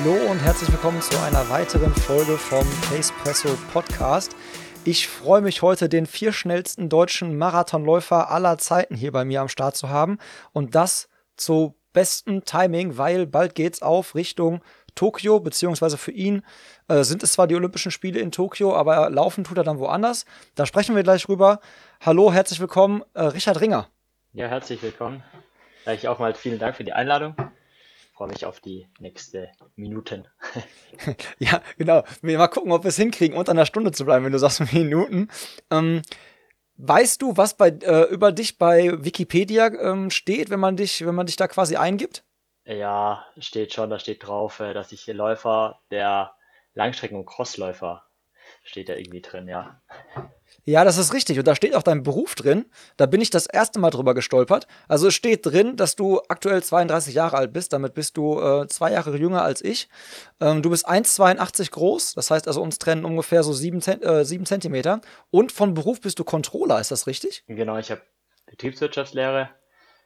Hallo und herzlich willkommen zu einer weiteren Folge vom Pacepresso Podcast. Ich freue mich heute, den vier schnellsten deutschen Marathonläufer aller Zeiten hier bei mir am Start zu haben. Und das zu bestem Timing, weil bald geht's auf Richtung Tokio, beziehungsweise für ihn äh, sind es zwar die Olympischen Spiele in Tokio, aber laufen tut er dann woanders. Da sprechen wir gleich rüber. Hallo, herzlich willkommen, äh, Richard Ringer. Ja, herzlich willkommen. Ich auch mal vielen Dank für die Einladung freue mich auf die nächste Minuten. ja, genau. Wir mal gucken, ob wir es hinkriegen, unter einer Stunde zu bleiben, wenn du sagst Minuten. Ähm, weißt du, was bei, äh, über dich bei Wikipedia ähm, steht, wenn man dich, wenn man dich da quasi eingibt? Ja, steht schon, da steht drauf, äh, dass ich Läufer der Langstrecken- und Crossläufer steht da irgendwie drin, ja. Ja, das ist richtig. Und da steht auch dein Beruf drin. Da bin ich das erste Mal drüber gestolpert. Also es steht drin, dass du aktuell 32 Jahre alt bist. Damit bist du äh, zwei Jahre jünger als ich. Ähm, du bist 1,82 groß. Das heißt also, uns trennen ungefähr so 7, äh, 7 Zentimeter. Und von Beruf bist du Controller. Ist das richtig? Genau, ich habe Betriebswirtschaftslehre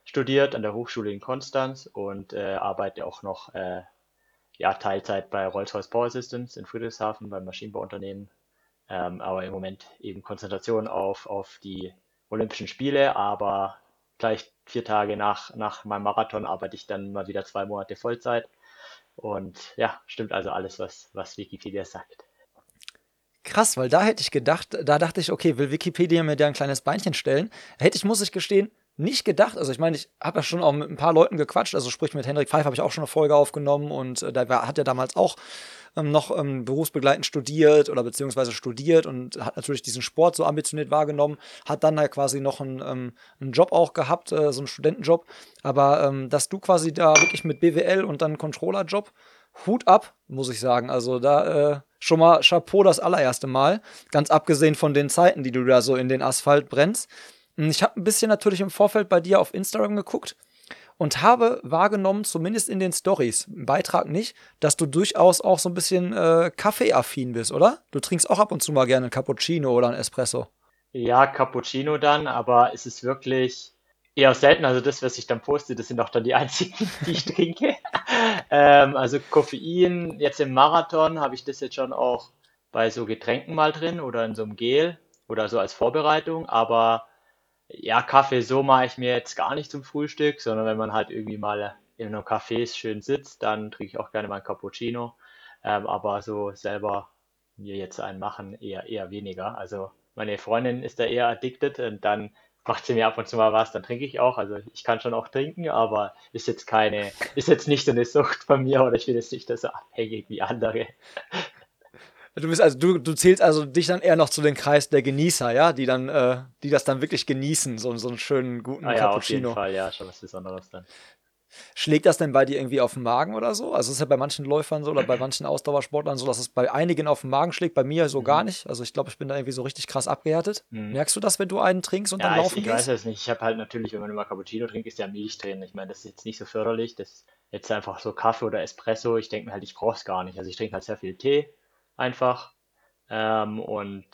studiert an der Hochschule in Konstanz und äh, arbeite auch noch äh, ja, Teilzeit bei Rolls-Royce Power Systems in Friedrichshafen beim Maschinenbauunternehmen ähm, aber im Moment eben Konzentration auf, auf die Olympischen Spiele, aber gleich vier Tage nach, nach meinem Marathon arbeite ich dann mal wieder zwei Monate Vollzeit. Und ja, stimmt also alles, was, was Wikipedia sagt. Krass, weil da hätte ich gedacht, da dachte ich, okay, will Wikipedia mir da ein kleines Beinchen stellen? Hätte ich, muss ich gestehen, nicht gedacht. Also ich meine, ich habe ja schon auch mit ein paar Leuten gequatscht. Also sprich mit Hendrik Pfeiffer habe ich auch schon eine Folge aufgenommen und äh, da war, hat er damals auch ähm, noch ähm, berufsbegleitend studiert oder beziehungsweise studiert und hat natürlich diesen Sport so ambitioniert wahrgenommen, hat dann halt quasi noch einen, ähm, einen Job auch gehabt, äh, so einen Studentenjob. Aber ähm, dass du quasi da wirklich mit BWL und dann Controller-Job, Hut ab, muss ich sagen. Also da äh, schon mal Chapeau das allererste Mal. Ganz abgesehen von den Zeiten, die du da so in den Asphalt brennst. Hm, ich habe ein bisschen natürlich im Vorfeld bei dir auf Instagram geguckt und habe wahrgenommen, zumindest in den Stories, im Beitrag nicht, dass du durchaus auch so ein bisschen äh, Kaffeeaffin bist, oder? Du trinkst auch ab und zu mal gerne einen Cappuccino oder einen Espresso. Ja, Cappuccino dann, aber es ist wirklich eher selten. Also das, was ich dann poste, das sind auch dann die einzigen, die ich trinke. ähm, also Koffein, jetzt im Marathon habe ich das jetzt schon auch bei so Getränken mal drin oder in so einem Gel oder so als Vorbereitung, aber ja, Kaffee so mache ich mir jetzt gar nicht zum Frühstück, sondern wenn man halt irgendwie mal in einem Café schön sitzt, dann trinke ich auch gerne mal ein Cappuccino. Ähm, aber so selber mir jetzt einen machen, eher, eher weniger. Also meine Freundin ist da eher addicted und dann macht sie mir ab und zu mal was, dann trinke ich auch. Also ich kann schon auch trinken, aber ist jetzt keine, ist jetzt nicht so eine Sucht von mir oder ich bin jetzt nicht so abhängig wie andere. Du bist also, du, du zählst also dich dann eher noch zu den Kreis der Genießer, ja, die dann, äh, die das dann wirklich genießen, so, so einen schönen guten ah, ja, Cappuccino. Auf jeden Fall, ja, schon was Besonderes dann. Schlägt das denn bei dir irgendwie auf den Magen oder so? Also es ist ja bei manchen Läufern so oder bei manchen Ausdauersportlern so, dass es bei einigen auf den Magen schlägt, bei mir so mhm. gar nicht. Also ich glaube, ich bin da irgendwie so richtig krass abgehärtet. Mhm. Merkst du das, wenn du einen trinkst und ja, dann laufen ich, ich gehst? Ich weiß es nicht. Ich habe halt natürlich, wenn man immer Cappuccino trinkt, ist ja Milch drin. Ich meine, das ist jetzt nicht so förderlich. Das ist jetzt einfach so Kaffee oder Espresso. Ich denke mir halt, ich brauche es gar nicht. Also ich trinke halt sehr viel Tee einfach ähm, und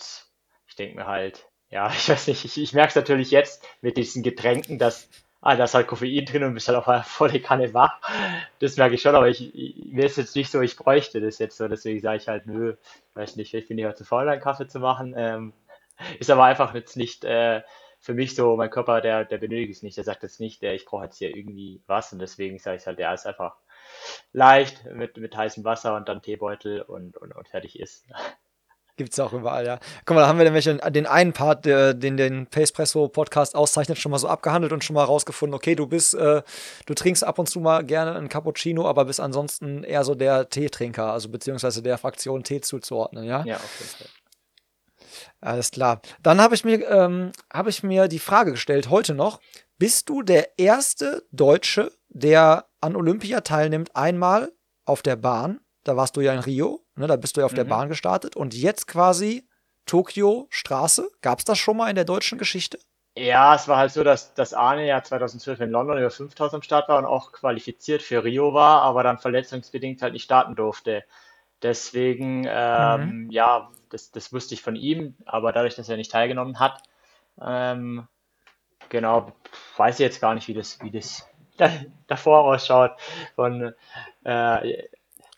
ich denke mir halt, ja, ich weiß nicht, ich, ich merke es natürlich jetzt mit diesen Getränken, dass ah, da ist halt Koffein drin und bist halt auf einer volle Kanne wach. Das merke ich schon, aber ich, ich, mir ist jetzt nicht so, ich bräuchte das jetzt so, deswegen sage ich halt, nö, weiß nicht, ich bin ja zu faul, einen Kaffee zu machen. Ähm, ist aber einfach jetzt nicht äh, für mich so, mein Körper, der, der benötigt es nicht, der sagt jetzt nicht, der, ich brauche jetzt hier irgendwie was und deswegen sage ich halt, der ist einfach leicht mit, mit heißem Wasser und dann Teebeutel und, und, und fertig ist. Gibt es auch überall, ja. Guck mal, da haben wir nämlich den einen Part, der, den den Pacepresso Podcast auszeichnet, schon mal so abgehandelt und schon mal rausgefunden, okay, du bist, äh, du trinkst ab und zu mal gerne einen Cappuccino, aber bist ansonsten eher so der Teetrinker, also beziehungsweise der Fraktion Tee zuzuordnen, ja? Ja, auf jeden Fall. Alles klar. Dann habe ich, mir, ähm, hab ich mir die Frage gestellt, heute noch, bist du der erste Deutsche, der an Olympia teilnimmt, einmal auf der Bahn, da warst du ja in Rio, ne, da bist du ja auf mhm. der Bahn gestartet und jetzt quasi Tokio Straße. Gab es das schon mal in der deutschen Geschichte? Ja, es war halt so, dass, dass Arne ja 2012 in London über 5000 am Start war und auch qualifiziert für Rio war, aber dann verletzungsbedingt halt nicht starten durfte. Deswegen, ähm, mhm. ja, das, das wusste ich von ihm, aber dadurch, dass er nicht teilgenommen hat, ähm, genau, weiß ich jetzt gar nicht, wie das, wie das davor ausschaut. Von äh,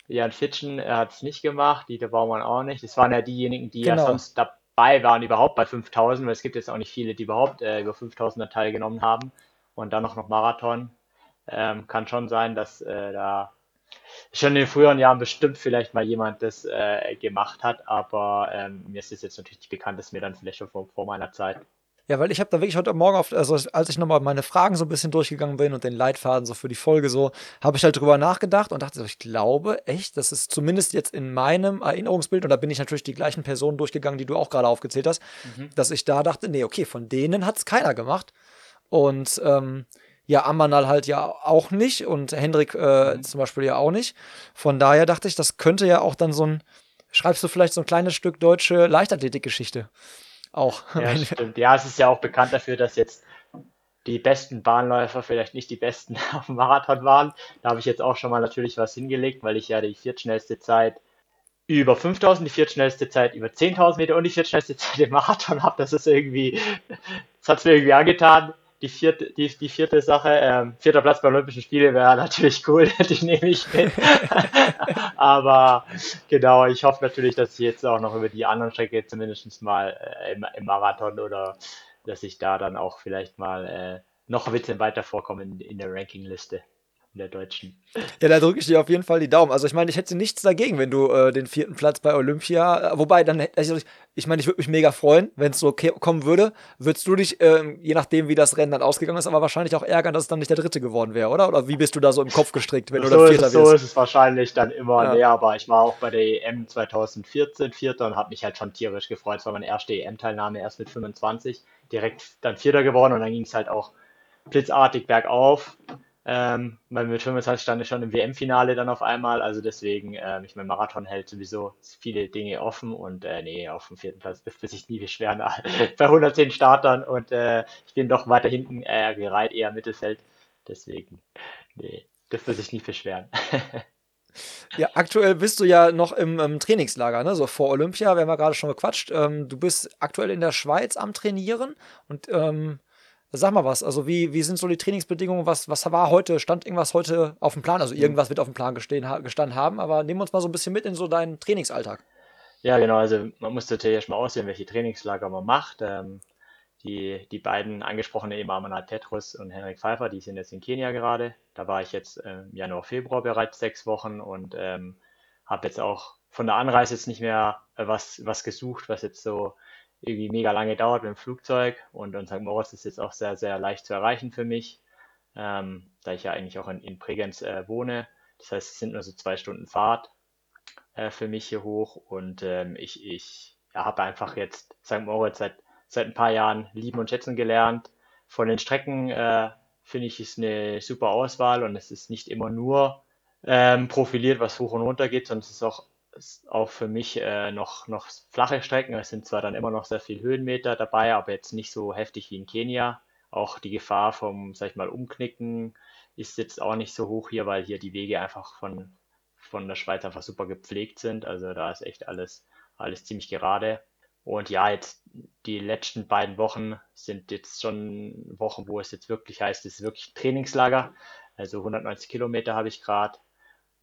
Jan Fitschen, er hat es nicht gemacht, Dieter Baumann auch nicht. Das waren ja diejenigen, die genau. ja sonst dabei waren, überhaupt bei 5000, weil es gibt jetzt auch nicht viele, die überhaupt äh, über 5000 teilgenommen haben. Und dann noch, noch Marathon. Ähm, kann schon sein, dass äh, da schon in den früheren Jahren bestimmt vielleicht mal jemand das äh, gemacht hat, aber ähm, mir ist es jetzt natürlich nicht bekannt, dass mir dann vielleicht schon vor, vor meiner Zeit. Ja, weil ich habe da wirklich heute Morgen auf, also als ich nochmal meine Fragen so ein bisschen durchgegangen bin und den Leitfaden so für die Folge so, habe ich halt drüber nachgedacht und dachte ich glaube echt, das ist zumindest jetzt in meinem Erinnerungsbild, und da bin ich natürlich die gleichen Personen durchgegangen, die du auch gerade aufgezählt hast, mhm. dass ich da dachte, nee, okay, von denen hat es keiner gemacht. Und ähm, ja, Amanal halt ja auch nicht und Hendrik äh, mhm. zum Beispiel ja auch nicht. Von daher dachte ich, das könnte ja auch dann so ein, schreibst du vielleicht so ein kleines Stück deutsche Leichtathletikgeschichte auch. Ja, stimmt. Ja, es ist ja auch bekannt dafür, dass jetzt die besten Bahnläufer vielleicht nicht die besten auf dem Marathon waren. Da habe ich jetzt auch schon mal natürlich was hingelegt, weil ich ja die viertschnellste Zeit über 5000, die viertschnellste Zeit über 10.000 Meter und die viertschnellste Zeit im Marathon habe. Das ist irgendwie, das hat es mir irgendwie angetan. Die vierte, die, die vierte Sache, ähm, vierter Platz bei Olympischen Spielen wäre natürlich cool, die nehme ich mit. Aber genau, ich hoffe natürlich, dass ich jetzt auch noch über die anderen Strecke zumindest mal äh, im, im, Marathon oder dass ich da dann auch vielleicht mal äh, noch ein bisschen weiter vorkomme in, in der Rankingliste in der deutschen. Ja, da drücke ich dir auf jeden Fall die Daumen. Also ich meine, ich hätte nichts dagegen, wenn du äh, den vierten Platz bei Olympia, äh, wobei dann, also ich, ich meine, ich würde mich mega freuen, wenn es so kommen würde. Würdest du dich, äh, je nachdem, wie das Rennen dann ausgegangen ist, aber wahrscheinlich auch ärgern, dass es dann nicht der dritte geworden wäre, oder? Oder wie bist du da so im Kopf gestrickt, wenn so du dann Vierter wirst? So ist es wahrscheinlich dann immer ja. näher, aber ich war auch bei der EM 2014 Vierter und habe mich halt schon tierisch gefreut. Es war meine erste EM-Teilnahme erst mit 25, direkt dann Vierter geworden und dann ging es halt auch blitzartig bergauf. Ähm, weil mit 25 stand ich schon im WM-Finale dann auf einmal. Also deswegen, ähm, ich mein Marathon hält sowieso viele Dinge offen und äh, nee, auf dem vierten Platz dürfte sich nie beschweren bei 110 Startern und äh, ich bin doch weiter hinten äh, gereiht, eher Mittelfeld. Deswegen, nee, dürfte sich nie beschweren. Ja, aktuell bist du ja noch im, im Trainingslager, ne? So vor Olympia, wir haben ja gerade schon gequatscht. Ähm, du bist aktuell in der Schweiz am Trainieren und ähm, Sag mal was, also wie, wie sind so die Trainingsbedingungen? Was, was war heute, stand irgendwas heute auf dem Plan? Also irgendwas wird auf dem Plan gestehen, gestanden haben, aber nehmen wir uns mal so ein bisschen mit in so deinen Trainingsalltag. Ja, genau, also man muss natürlich erstmal aussehen, welche Trainingslager man macht. Ähm, die, die beiden angesprochenen eben Amanat Petrus und Henrik Pfeiffer, die sind jetzt in Kenia gerade. Da war ich jetzt äh, Januar, Februar bereits sechs Wochen und ähm, habe jetzt auch von der Anreise jetzt nicht mehr äh, was, was gesucht, was jetzt so irgendwie mega lange dauert mit dem Flugzeug und, und St. Moritz ist jetzt auch sehr, sehr leicht zu erreichen für mich, ähm, da ich ja eigentlich auch in, in Bregenz äh, wohne. Das heißt, es sind nur so zwei Stunden Fahrt äh, für mich hier hoch und ähm, ich, ich ja, habe einfach jetzt St. Moritz seit, seit ein paar Jahren lieben und schätzen gelernt. Von den Strecken äh, finde ich, ist eine super Auswahl und es ist nicht immer nur ähm, profiliert, was hoch und runter geht, sondern es ist auch auch für mich äh, noch, noch flache Strecken. Es sind zwar dann immer noch sehr viel Höhenmeter dabei, aber jetzt nicht so heftig wie in Kenia. Auch die Gefahr vom, sag ich mal, Umknicken ist jetzt auch nicht so hoch hier, weil hier die Wege einfach von, von der Schweiz einfach super gepflegt sind. Also da ist echt alles, alles ziemlich gerade. Und ja, jetzt die letzten beiden Wochen sind jetzt schon Wochen, wo es jetzt wirklich heißt, es ist wirklich Trainingslager. Also 190 Kilometer habe ich gerade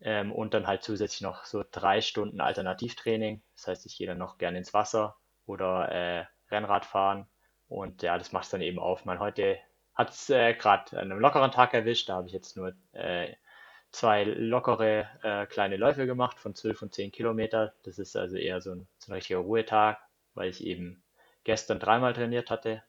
ähm, und dann halt zusätzlich noch so drei Stunden Alternativtraining. Das heißt, ich gehe dann noch gerne ins Wasser oder äh, Rennrad fahren. Und ja, das macht es dann eben auf. Man heute hat es äh, gerade an einem lockeren Tag erwischt. Da habe ich jetzt nur äh, zwei lockere äh, kleine Läufe gemacht von 12 und 10 Kilometer. Das ist also eher so ein, so ein richtiger Ruhetag, weil ich eben gestern dreimal trainiert hatte.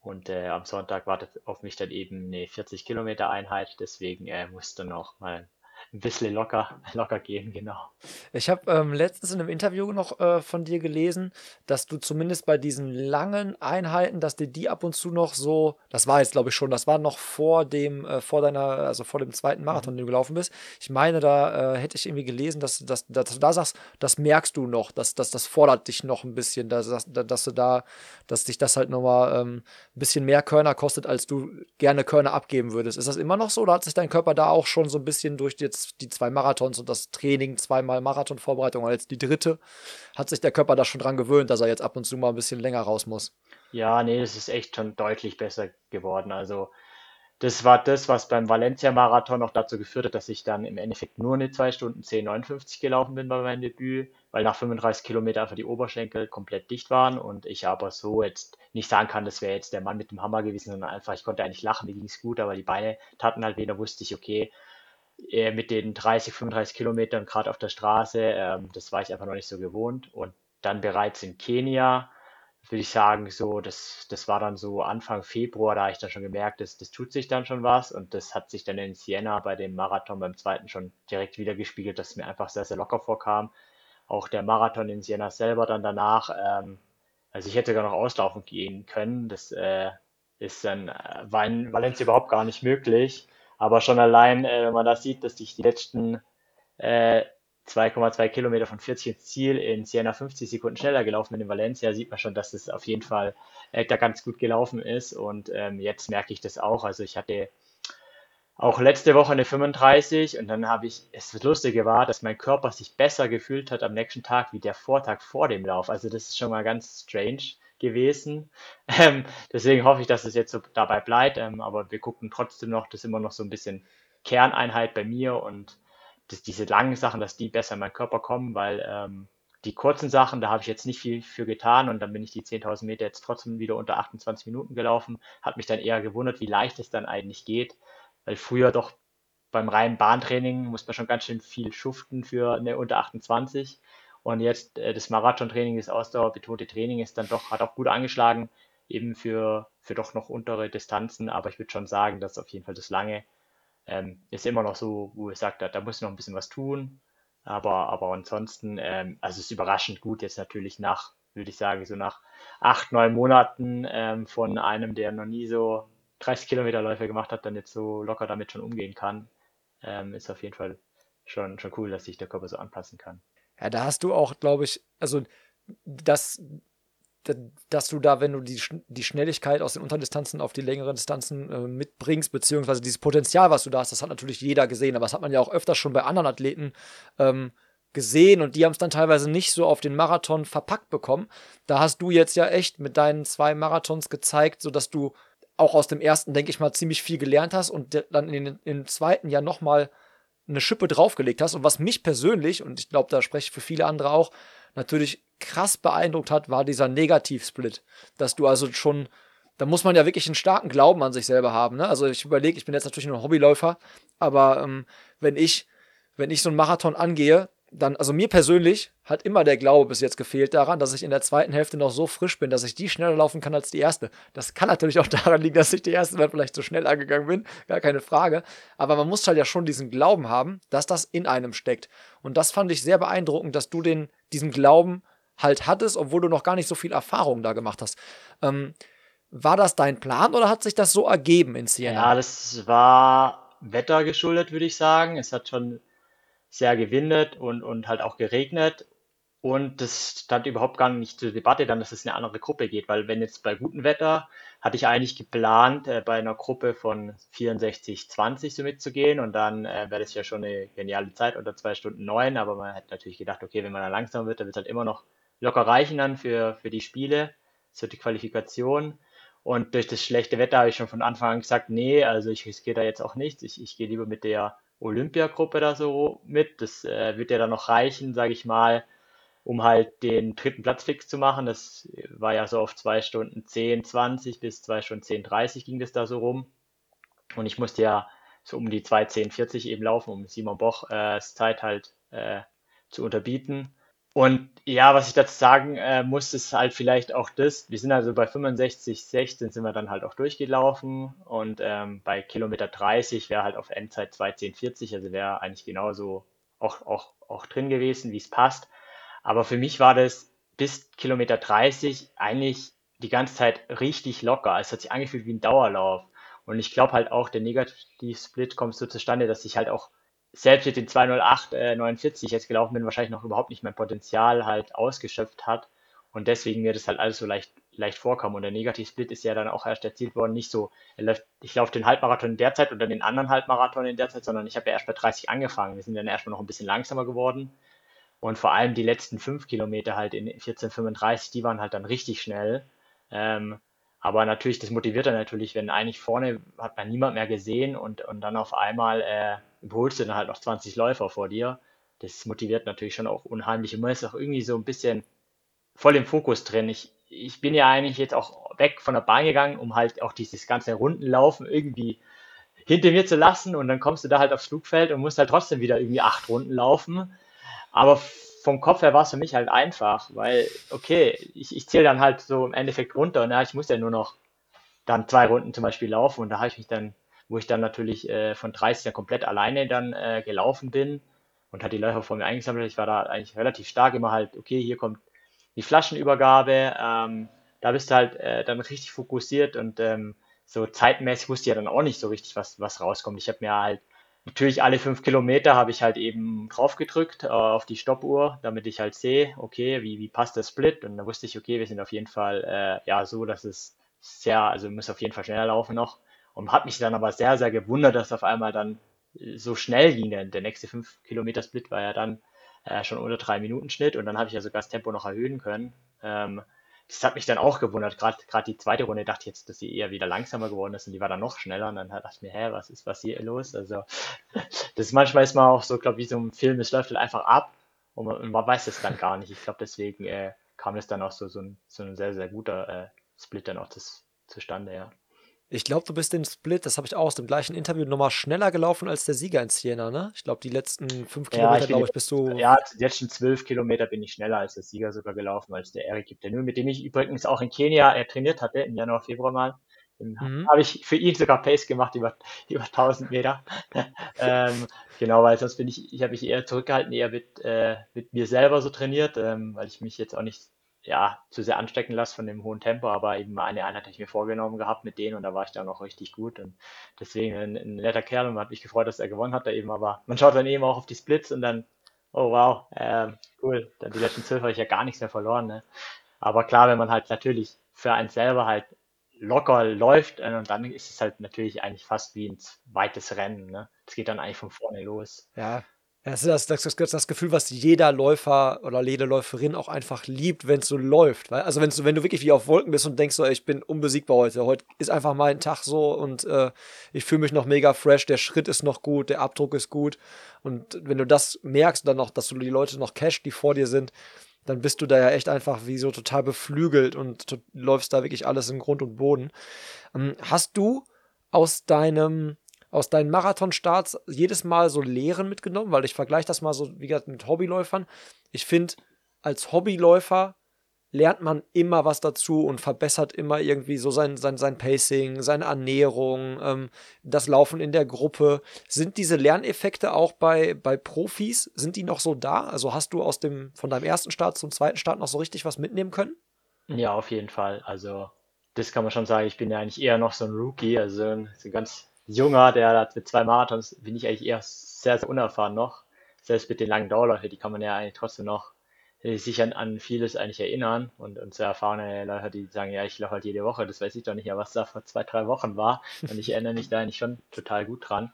Und äh, am Sonntag wartet auf mich dann eben eine 40 Kilometer Einheit. Deswegen äh, musste noch mal ein bisschen locker, locker gehen, genau. Ich habe ähm, letztens in einem Interview noch äh, von dir gelesen, dass du zumindest bei diesen langen Einheiten, dass dir die ab und zu noch so, das war jetzt glaube ich schon, das war noch vor dem, äh, vor deiner, also vor dem zweiten Marathon, mhm. den du gelaufen bist. Ich meine, da äh, hätte ich irgendwie gelesen, dass, dass, dass, du da sagst, das merkst du noch, dass, dass das fordert dich noch ein bisschen, dass, dass, dass du da, dass dich das halt nochmal ähm, ein bisschen mehr Körner kostet, als du gerne Körner abgeben würdest. Ist das immer noch so oder hat sich dein Körper da auch schon so ein bisschen durch jetzt die zwei Marathons und das Training, zweimal Marathonvorbereitung, jetzt die dritte, hat sich der Körper da schon dran gewöhnt, dass er jetzt ab und zu mal ein bisschen länger raus muss? Ja, nee, das ist echt schon deutlich besser geworden. Also das war das, was beim Valencia-Marathon noch dazu geführt hat, dass ich dann im Endeffekt nur eine 2 Stunden 10,59 gelaufen bin bei meinem Debüt, weil nach 35 Kilometern einfach die Oberschenkel komplett dicht waren und ich aber so jetzt nicht sagen kann, das wäre jetzt der Mann mit dem Hammer gewesen, sondern einfach, ich konnte eigentlich lachen, mir ging es gut, aber die Beine taten halt weh, da wusste ich, okay, mit den 30, 35 Kilometern gerade auf der Straße, ähm, das war ich einfach noch nicht so gewohnt. Und dann bereits in Kenia, würde ich sagen, so, das, das war dann so Anfang Februar, da habe ich dann schon gemerkt, das, das tut sich dann schon was. Und das hat sich dann in Siena bei dem Marathon beim zweiten schon direkt wieder gespiegelt, dass es mir einfach sehr, sehr locker vorkam. Auch der Marathon in Siena selber dann danach, ähm, also ich hätte sogar noch auslaufen gehen können, das äh, ist dann, äh, war in Valencia überhaupt gar nicht möglich, aber schon allein, äh, wenn man da sieht, dass ich die letzten äh, 2,2 Kilometer von 40 ins Ziel in Siena 50 Sekunden schneller gelaufen bin in Valencia, sieht man schon, dass es auf jeden Fall äh, da ganz gut gelaufen ist. Und ähm, jetzt merke ich das auch. Also ich hatte auch letzte Woche eine 35 und dann habe ich, es das Lustige war, dass mein Körper sich besser gefühlt hat am nächsten Tag wie der Vortag vor dem Lauf. Also das ist schon mal ganz strange gewesen. Ähm, deswegen hoffe ich, dass es jetzt so dabei bleibt. Ähm, aber wir gucken trotzdem noch, das ist immer noch so ein bisschen Kerneinheit bei mir und dass diese langen Sachen, dass die besser in meinen Körper kommen, weil ähm, die kurzen Sachen, da habe ich jetzt nicht viel für getan und dann bin ich die 10.000 Meter jetzt trotzdem wieder unter 28 Minuten gelaufen. Hat mich dann eher gewundert, wie leicht es dann eigentlich geht, weil früher doch beim reinen Bahntraining muss man schon ganz schön viel schuften für eine unter 28 und jetzt äh, das Marathontraining, das ausdauerbetonte Training ist dann doch, hat auch gut angeschlagen, eben für, für doch noch untere Distanzen, aber ich würde schon sagen, dass auf jeden Fall das lange ähm, ist immer noch so, wo ich sage, da, da muss noch ein bisschen was tun. Aber, aber ansonsten, ähm, also es ist überraschend gut jetzt natürlich nach, würde ich sagen, so nach acht, neun Monaten ähm, von einem, der noch nie so 30 Kilometer Läufe gemacht hat, dann jetzt so locker damit schon umgehen kann, ähm, ist auf jeden Fall schon, schon cool, dass sich der Körper so anpassen kann. Ja, da hast du auch, glaube ich, also das dass du da, wenn du die, die Schnelligkeit aus den Unterdistanzen auf die längeren Distanzen äh, mitbringst, beziehungsweise dieses Potenzial, was du da hast, das hat natürlich jeder gesehen, aber das hat man ja auch öfter schon bei anderen Athleten ähm, gesehen und die haben es dann teilweise nicht so auf den Marathon verpackt bekommen. Da hast du jetzt ja echt mit deinen zwei Marathons gezeigt, sodass du auch aus dem ersten, denke ich mal, ziemlich viel gelernt hast und dann in den, im zweiten Jahr nochmal eine Schippe draufgelegt hast. Und was mich persönlich, und ich glaube, da spreche ich für viele andere auch, natürlich krass beeindruckt hat, war dieser Negativsplit. Dass du also schon, da muss man ja wirklich einen starken Glauben an sich selber haben. Ne? Also ich überlege, ich bin jetzt natürlich nur ein Hobbyläufer, aber ähm, wenn ich, wenn ich so einen Marathon angehe, dann, also mir persönlich hat immer der Glaube bis jetzt gefehlt daran, dass ich in der zweiten Hälfte noch so frisch bin, dass ich die schneller laufen kann als die erste. Das kann natürlich auch daran liegen, dass ich die erste Mal vielleicht zu so schnell angegangen bin, gar keine Frage. Aber man muss halt ja schon diesen Glauben haben, dass das in einem steckt. Und das fand ich sehr beeindruckend, dass du den, diesen Glauben halt hattest, obwohl du noch gar nicht so viel Erfahrung da gemacht hast. Ähm, war das dein Plan oder hat sich das so ergeben in Siena? Ja, das war Wetter geschuldet, würde ich sagen. Es hat schon sehr gewindet und, und halt auch geregnet. Und das stand überhaupt gar nicht zur Debatte dann, dass es eine andere Gruppe geht, weil wenn jetzt bei gutem Wetter hatte ich eigentlich geplant, äh, bei einer Gruppe von 64, 20 so mitzugehen und dann äh, wäre das ja schon eine geniale Zeit unter zwei Stunden neun, aber man hat natürlich gedacht, okay, wenn man dann langsam wird, dann wird es halt immer noch locker reichen dann für, für die Spiele, so die Qualifikation. Und durch das schlechte Wetter habe ich schon von Anfang an gesagt, nee, also ich riskiere da jetzt auch nichts. Ich, ich gehe lieber mit der Olympiagruppe da so mit. Das äh, wird ja dann noch reichen, sage ich mal, um halt den dritten Platz fix zu machen. Das war ja so auf zwei Stunden 10, 20 bis zwei Stunden 10, 30 ging das da so rum. Und ich musste ja so um die 2, 10, 40 eben laufen, um Simon Boch äh, Zeit halt äh, zu unterbieten. Und ja, was ich dazu sagen äh, muss, ist halt vielleicht auch das. Wir sind also bei 65, 16 sind wir dann halt auch durchgelaufen und ähm, bei Kilometer 30 wäre halt auf Endzeit 2.10.40, also wäre eigentlich genauso auch, auch, auch drin gewesen, wie es passt. Aber für mich war das bis Kilometer 30 eigentlich die ganze Zeit richtig locker. Es hat sich angefühlt wie ein Dauerlauf. Und ich glaube halt auch, der Negativ-Split kommt so zustande, dass ich halt auch selbst mit den 208, äh, 49 jetzt gelaufen bin, wahrscheinlich noch überhaupt nicht mein Potenzial halt ausgeschöpft hat. Und deswegen mir das halt alles so leicht, leicht vorkam. Und der Negativ-Split ist ja dann auch erst erzielt worden, nicht so, ich laufe den Halbmarathon in der Zeit oder den anderen Halbmarathon in der Zeit, sondern ich habe ja erst bei 30 angefangen. Wir sind dann erstmal noch ein bisschen langsamer geworden. Und vor allem die letzten fünf Kilometer halt in 14,35, die waren halt dann richtig schnell. Ähm, aber natürlich, das motiviert dann natürlich, wenn eigentlich vorne hat man niemand mehr gesehen und, und dann auf einmal äh, überholst du dann halt noch 20 Läufer vor dir. Das motiviert natürlich schon auch unheimlich. Und man ist auch irgendwie so ein bisschen voll im Fokus drin. Ich, ich bin ja eigentlich jetzt auch weg von der Bahn gegangen, um halt auch dieses ganze Rundenlaufen irgendwie hinter mir zu lassen. Und dann kommst du da halt aufs Flugfeld und musst halt trotzdem wieder irgendwie acht Runden laufen. Aber vom Kopf her war es für mich halt einfach, weil, okay, ich, ich zähle dann halt so im Endeffekt runter und ja, ich muss ja nur noch dann zwei Runden zum Beispiel laufen und da habe ich mich dann, wo ich dann natürlich äh, von 30 dann komplett alleine dann äh, gelaufen bin und hat die Läufer vor mir eingesammelt. Ich war da eigentlich relativ stark, immer halt, okay, hier kommt die Flaschenübergabe, ähm, da bist du halt äh, dann richtig fokussiert und ähm, so zeitmäßig wusste ich ja dann auch nicht so richtig, was, was rauskommt. Ich habe mir halt Natürlich alle fünf Kilometer habe ich halt eben drauf gedrückt äh, auf die Stoppuhr, damit ich halt sehe, okay, wie, wie passt der Split? Und da wusste ich, okay, wir sind auf jeden Fall äh, ja so, dass es sehr, also muss auf jeden Fall schneller laufen noch. Und hat mich dann aber sehr, sehr gewundert, dass auf einmal dann so schnell ging. Der, der nächste fünf Kilometer Split war ja dann äh, schon unter drei Minuten Schnitt und dann habe ich ja sogar das Tempo noch erhöhen können. Ähm, das hat mich dann auch gewundert. Gerade die zweite Runde dachte ich jetzt, dass sie eher wieder langsamer geworden ist und die war dann noch schneller. Und dann dachte ich mir, hä, was ist was hier los? Also das ist manchmal ist man auch so, glaube ich, wie so ein Film, es läuft halt einfach ab und man, man weiß es dann gar nicht. Ich glaube, deswegen äh, kam es dann auch so, so, ein, so ein sehr, sehr guter äh, Split dann auch das, zustande, ja. Ich glaube, du bist den Split, das habe ich auch aus dem gleichen Interview, nochmal schneller gelaufen als der Sieger in Siena, ne? Ich glaube, die letzten fünf Kilometer, ja, glaube ich, bist du. Ja, die letzten zwölf Kilometer bin ich schneller als der Sieger sogar gelaufen, als der Erik der nur mit dem ich übrigens auch in Kenia äh, trainiert hatte, im Januar, Februar mal. Mhm. Habe ich für ihn sogar Pace gemacht über, über 1000 Meter. ähm, genau, weil sonst bin ich, ich habe mich eher zurückgehalten, eher mit, äh, mit mir selber so trainiert, ähm, weil ich mich jetzt auch nicht ja, zu sehr anstecken lasse von dem hohen Tempo, aber eben eine Einheit hatte ich mir vorgenommen gehabt mit denen und da war ich dann auch richtig gut und deswegen ein, ein netter Kerl und hat mich gefreut, dass er gewonnen hat da eben, aber man schaut dann eben auch auf die Splits und dann, oh wow, äh, cool, dann die letzten zwölf habe ich ja gar nichts mehr verloren, ne? aber klar, wenn man halt natürlich für einen selber halt locker läuft äh, und dann ist es halt natürlich eigentlich fast wie ein zweites Rennen, ne? Es geht dann eigentlich von vorne los. Ja, das ist das, das, das, Gefühl, was jeder Läufer oder jede Läuferin auch einfach liebt, wenn es so läuft. Also wenn's, wenn du wirklich wie auf Wolken bist und denkst, so, ich bin unbesiegbar heute. Heute ist einfach mein Tag so und äh, ich fühle mich noch mega fresh, der Schritt ist noch gut, der Abdruck ist gut. Und wenn du das merkst, dann noch, dass du die Leute noch cash, die vor dir sind, dann bist du da ja echt einfach wie so total beflügelt und läufst da wirklich alles in Grund und Boden. Ähm, hast du aus deinem aus deinen Marathonstarts jedes Mal so Lehren mitgenommen? Weil ich vergleiche das mal so, wie gesagt, mit Hobbyläufern. Ich finde, als Hobbyläufer lernt man immer was dazu und verbessert immer irgendwie so sein, sein, sein Pacing, seine Ernährung, ähm, das Laufen in der Gruppe. Sind diese Lerneffekte auch bei, bei Profis, sind die noch so da? Also hast du aus dem, von deinem ersten Start zum zweiten Start noch so richtig was mitnehmen können? Ja, auf jeden Fall. Also das kann man schon sagen. Ich bin ja eigentlich eher noch so ein Rookie, also ein ganz Junger, der hat mit zwei Marathons, bin ich eigentlich eher sehr, sehr unerfahren noch. Selbst mit den langen Dauerläufen, die kann man ja eigentlich trotzdem noch äh, sich an, an vieles eigentlich erinnern und, und sehr erfahrene Leute, die sagen, ja, ich laufe halt jede Woche, das weiß ich doch nicht, ja, was da vor zwei, drei Wochen war. Und ich erinnere mich da eigentlich schon total gut dran.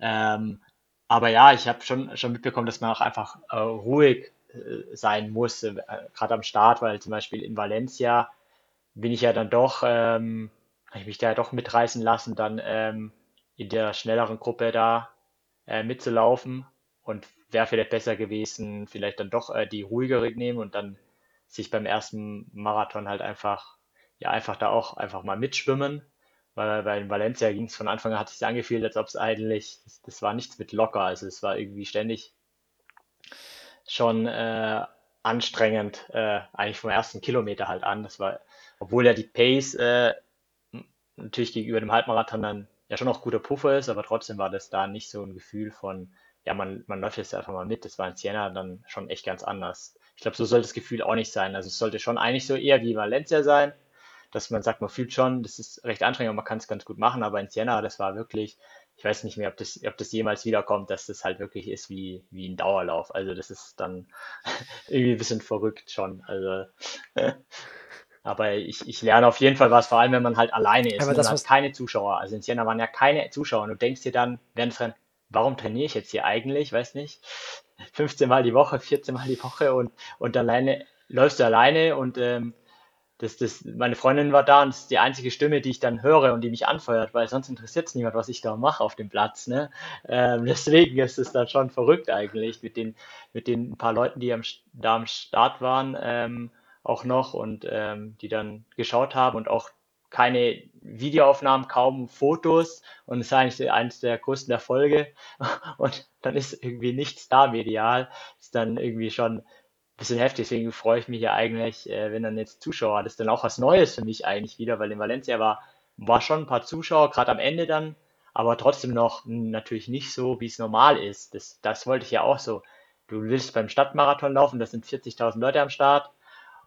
Ähm, aber ja, ich habe schon, schon mitbekommen, dass man auch einfach äh, ruhig äh, sein muss, äh, gerade am Start, weil zum Beispiel in Valencia bin ich ja dann doch, ähm, habe ich mich da ja doch mitreißen lassen, dann ähm, in der schnelleren Gruppe da äh, mitzulaufen und wäre vielleicht besser gewesen, vielleicht dann doch äh, die ruhigere nehmen und dann sich beim ersten Marathon halt einfach, ja, einfach da auch einfach mal mitschwimmen. Weil bei Valencia ging es von Anfang an, hat sich angefühlt, als ob es eigentlich, das, das, war nichts mit locker, also es war irgendwie ständig schon äh, anstrengend, äh, eigentlich vom ersten Kilometer halt an. Das war, obwohl ja die Pace äh, natürlich gegenüber dem Halbmarathon dann ja schon noch guter Puffer ist, aber trotzdem war das da nicht so ein Gefühl von, ja, man, man läuft jetzt einfach mal mit. Das war in Siena dann schon echt ganz anders. Ich glaube, so sollte das Gefühl auch nicht sein. Also es sollte schon eigentlich so eher wie Valencia sein, dass man sagt, man fühlt schon, das ist recht anstrengend und man kann es ganz gut machen, aber in Siena, das war wirklich, ich weiß nicht mehr, ob das, ob das jemals wiederkommt, dass das halt wirklich ist wie, wie ein Dauerlauf. Also das ist dann irgendwie ein bisschen verrückt schon. Also aber ich, ich lerne auf jeden Fall was, vor allem wenn man halt alleine ist. Aber das man hat keine Zuschauer. Also in Siena waren ja keine Zuschauer und du denkst dir dann während des Rennens, warum trainiere ich jetzt hier eigentlich? Weiß nicht. 15 Mal die Woche, 14 Mal die Woche und, und alleine läufst du alleine und ähm, das, das, meine Freundin war da und das ist die einzige Stimme, die ich dann höre und die mich anfeuert, weil sonst interessiert es niemand, was ich da mache auf dem Platz. Ne? Ähm, deswegen ist es dann schon verrückt eigentlich mit den, mit den paar Leuten, die am, da am Start waren, ähm, auch noch und ähm, die dann geschaut haben und auch keine Videoaufnahmen, kaum Fotos und es ist eigentlich eines der größten Erfolge und dann ist irgendwie nichts da medial, ist dann irgendwie schon bisschen heftig, deswegen freue ich mich ja eigentlich, äh, wenn dann jetzt Zuschauer, das ist dann auch was Neues für mich eigentlich wieder, weil in Valencia war, war schon ein paar Zuschauer, gerade am Ende dann, aber trotzdem noch natürlich nicht so, wie es normal ist. Das, das wollte ich ja auch so. Du willst beim Stadtmarathon laufen, das sind 40.000 Leute am Start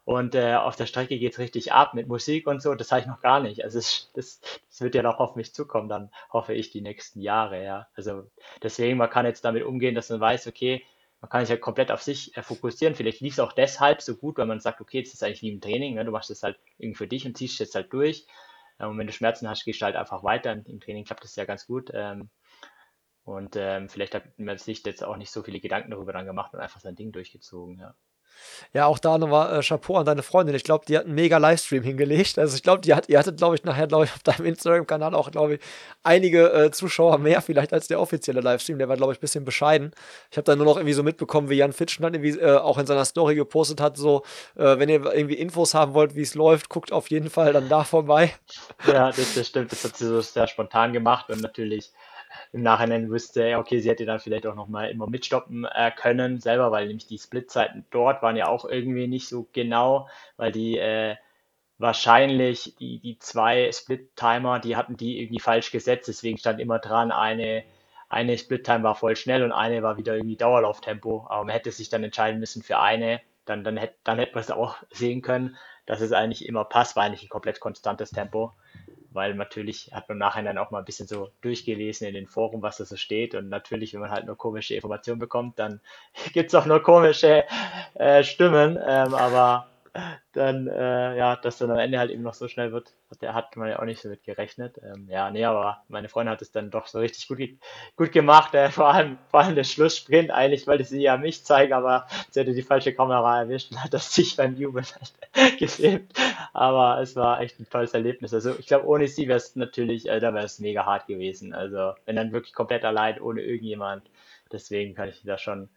und äh, auf der Strecke geht es richtig ab mit Musik und so, das habe ich noch gar nicht. Also es, das, das wird ja noch auf mich zukommen, dann hoffe ich die nächsten Jahre, ja. Also deswegen, man kann jetzt damit umgehen, dass man weiß, okay, man kann sich halt komplett auf sich äh, fokussieren. Vielleicht lief es auch deshalb so gut, weil man sagt, okay, das ist eigentlich wie im Training, ne? du machst das halt irgendwie für dich und ziehst es jetzt halt durch. Äh, und wenn du Schmerzen hast, gehst du halt einfach weiter. Im Training klappt das ja ganz gut. Ähm, und ähm, vielleicht hat man sich jetzt auch nicht so viele Gedanken darüber dann gemacht und einfach sein Ding durchgezogen, ja. Ja, auch da nochmal äh, Chapeau an deine Freundin. Ich glaube, die hat einen mega Livestream hingelegt. Also ich glaube, die hat, ihr hattet, glaube ich, nachher, glaube ich, auf deinem Instagram-Kanal auch, glaube ich, einige äh, Zuschauer mehr vielleicht als der offizielle Livestream. Der war, glaube ich, ein bisschen bescheiden. Ich habe dann nur noch irgendwie so mitbekommen, wie Jan Fitschen dann irgendwie äh, auch in seiner Story gepostet hat, so, äh, wenn ihr irgendwie Infos haben wollt, wie es läuft, guckt auf jeden Fall dann da vorbei. Ja, das, das stimmt. Das hat sie so sehr spontan gemacht und natürlich im Nachhinein wüsste, okay, sie hätte dann vielleicht auch nochmal immer mitstoppen äh, können, selber, weil nämlich die Splitzeiten dort waren ja auch irgendwie nicht so genau, weil die äh, wahrscheinlich die, die zwei Split-Timer, die hatten die irgendwie falsch gesetzt, deswegen stand immer dran, eine, eine Split-Time war voll schnell und eine war wieder irgendwie Dauerlauftempo, aber man hätte sich dann entscheiden müssen für eine, dann, dann, hätte, dann hätte man es auch sehen können, dass es eigentlich immer passt, war eigentlich ein komplett konstantes Tempo weil natürlich hat man nachher dann auch mal ein bisschen so durchgelesen in den Foren, was da so steht. Und natürlich, wenn man halt nur komische Informationen bekommt, dann gibt es auch nur komische äh, Stimmen. Ähm, aber dann, äh, ja, dass dann am Ende halt eben noch so schnell wird, hat, hat man ja auch nicht so mit gerechnet. Ähm, ja, nee, aber meine Freundin hat es dann doch so richtig gut, gut gemacht, äh, vor, allem, vor allem der Schlusssprint. Eigentlich wollte sie ja mich zeigen, aber sie hatte die falsche Kamera erwischt und hat das sich beim Jubeln halt gefilmt. Aber es war echt ein tolles Erlebnis. Also ich glaube, ohne sie wäre es natürlich, äh, da wäre es mega hart gewesen. Also wenn dann wirklich komplett allein, ohne irgendjemand. Deswegen kann ich da schon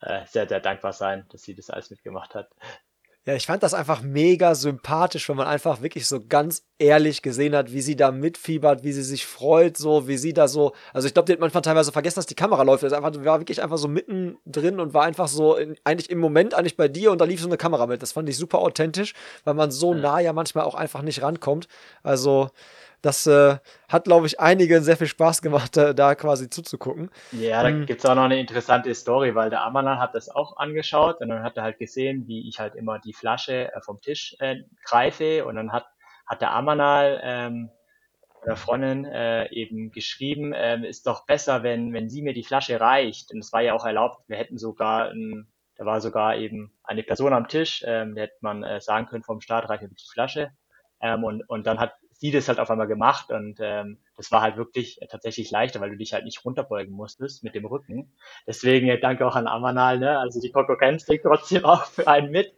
äh, sehr, sehr dankbar sein, dass sie das alles mitgemacht hat. Ja, ich fand das einfach mega sympathisch, wenn man einfach wirklich so ganz ehrlich gesehen hat, wie sie da mitfiebert, wie sie sich freut, so, wie sie da so. Also ich glaube, die hat manchmal teilweise vergessen, dass die Kamera läuft. Das einfach, war wirklich einfach so mittendrin und war einfach so in, eigentlich im Moment eigentlich bei dir und da lief so eine Kamera mit. Das fand ich super authentisch, weil man so nah ja manchmal auch einfach nicht rankommt. Also das äh, hat, glaube ich, einigen sehr viel Spaß gemacht, äh, da quasi zuzugucken. Ja, da ähm, gibt es auch noch eine interessante Story, weil der Amalan hat das auch angeschaut und dann hat er halt gesehen, wie ich halt immer die Flasche äh, vom Tisch äh, greife und dann hat, hat der Amanal ähm, der Freundin äh, eben geschrieben, äh, ist doch besser, wenn, wenn sie mir die Flasche reicht. Und es war ja auch erlaubt, wir hätten sogar, ein, da war sogar eben eine Person am Tisch, ähm, da hätte man äh, sagen können vom Start, reicht mir die Flasche. Ähm, und, und dann hat sie das halt auf einmal gemacht und ähm, das war halt wirklich äh, tatsächlich leichter, weil du dich halt nicht runterbeugen musstest mit dem Rücken. Deswegen äh, danke auch an Amanal, ne? Also die Konkurrenz trägt trotzdem auch für einen mit.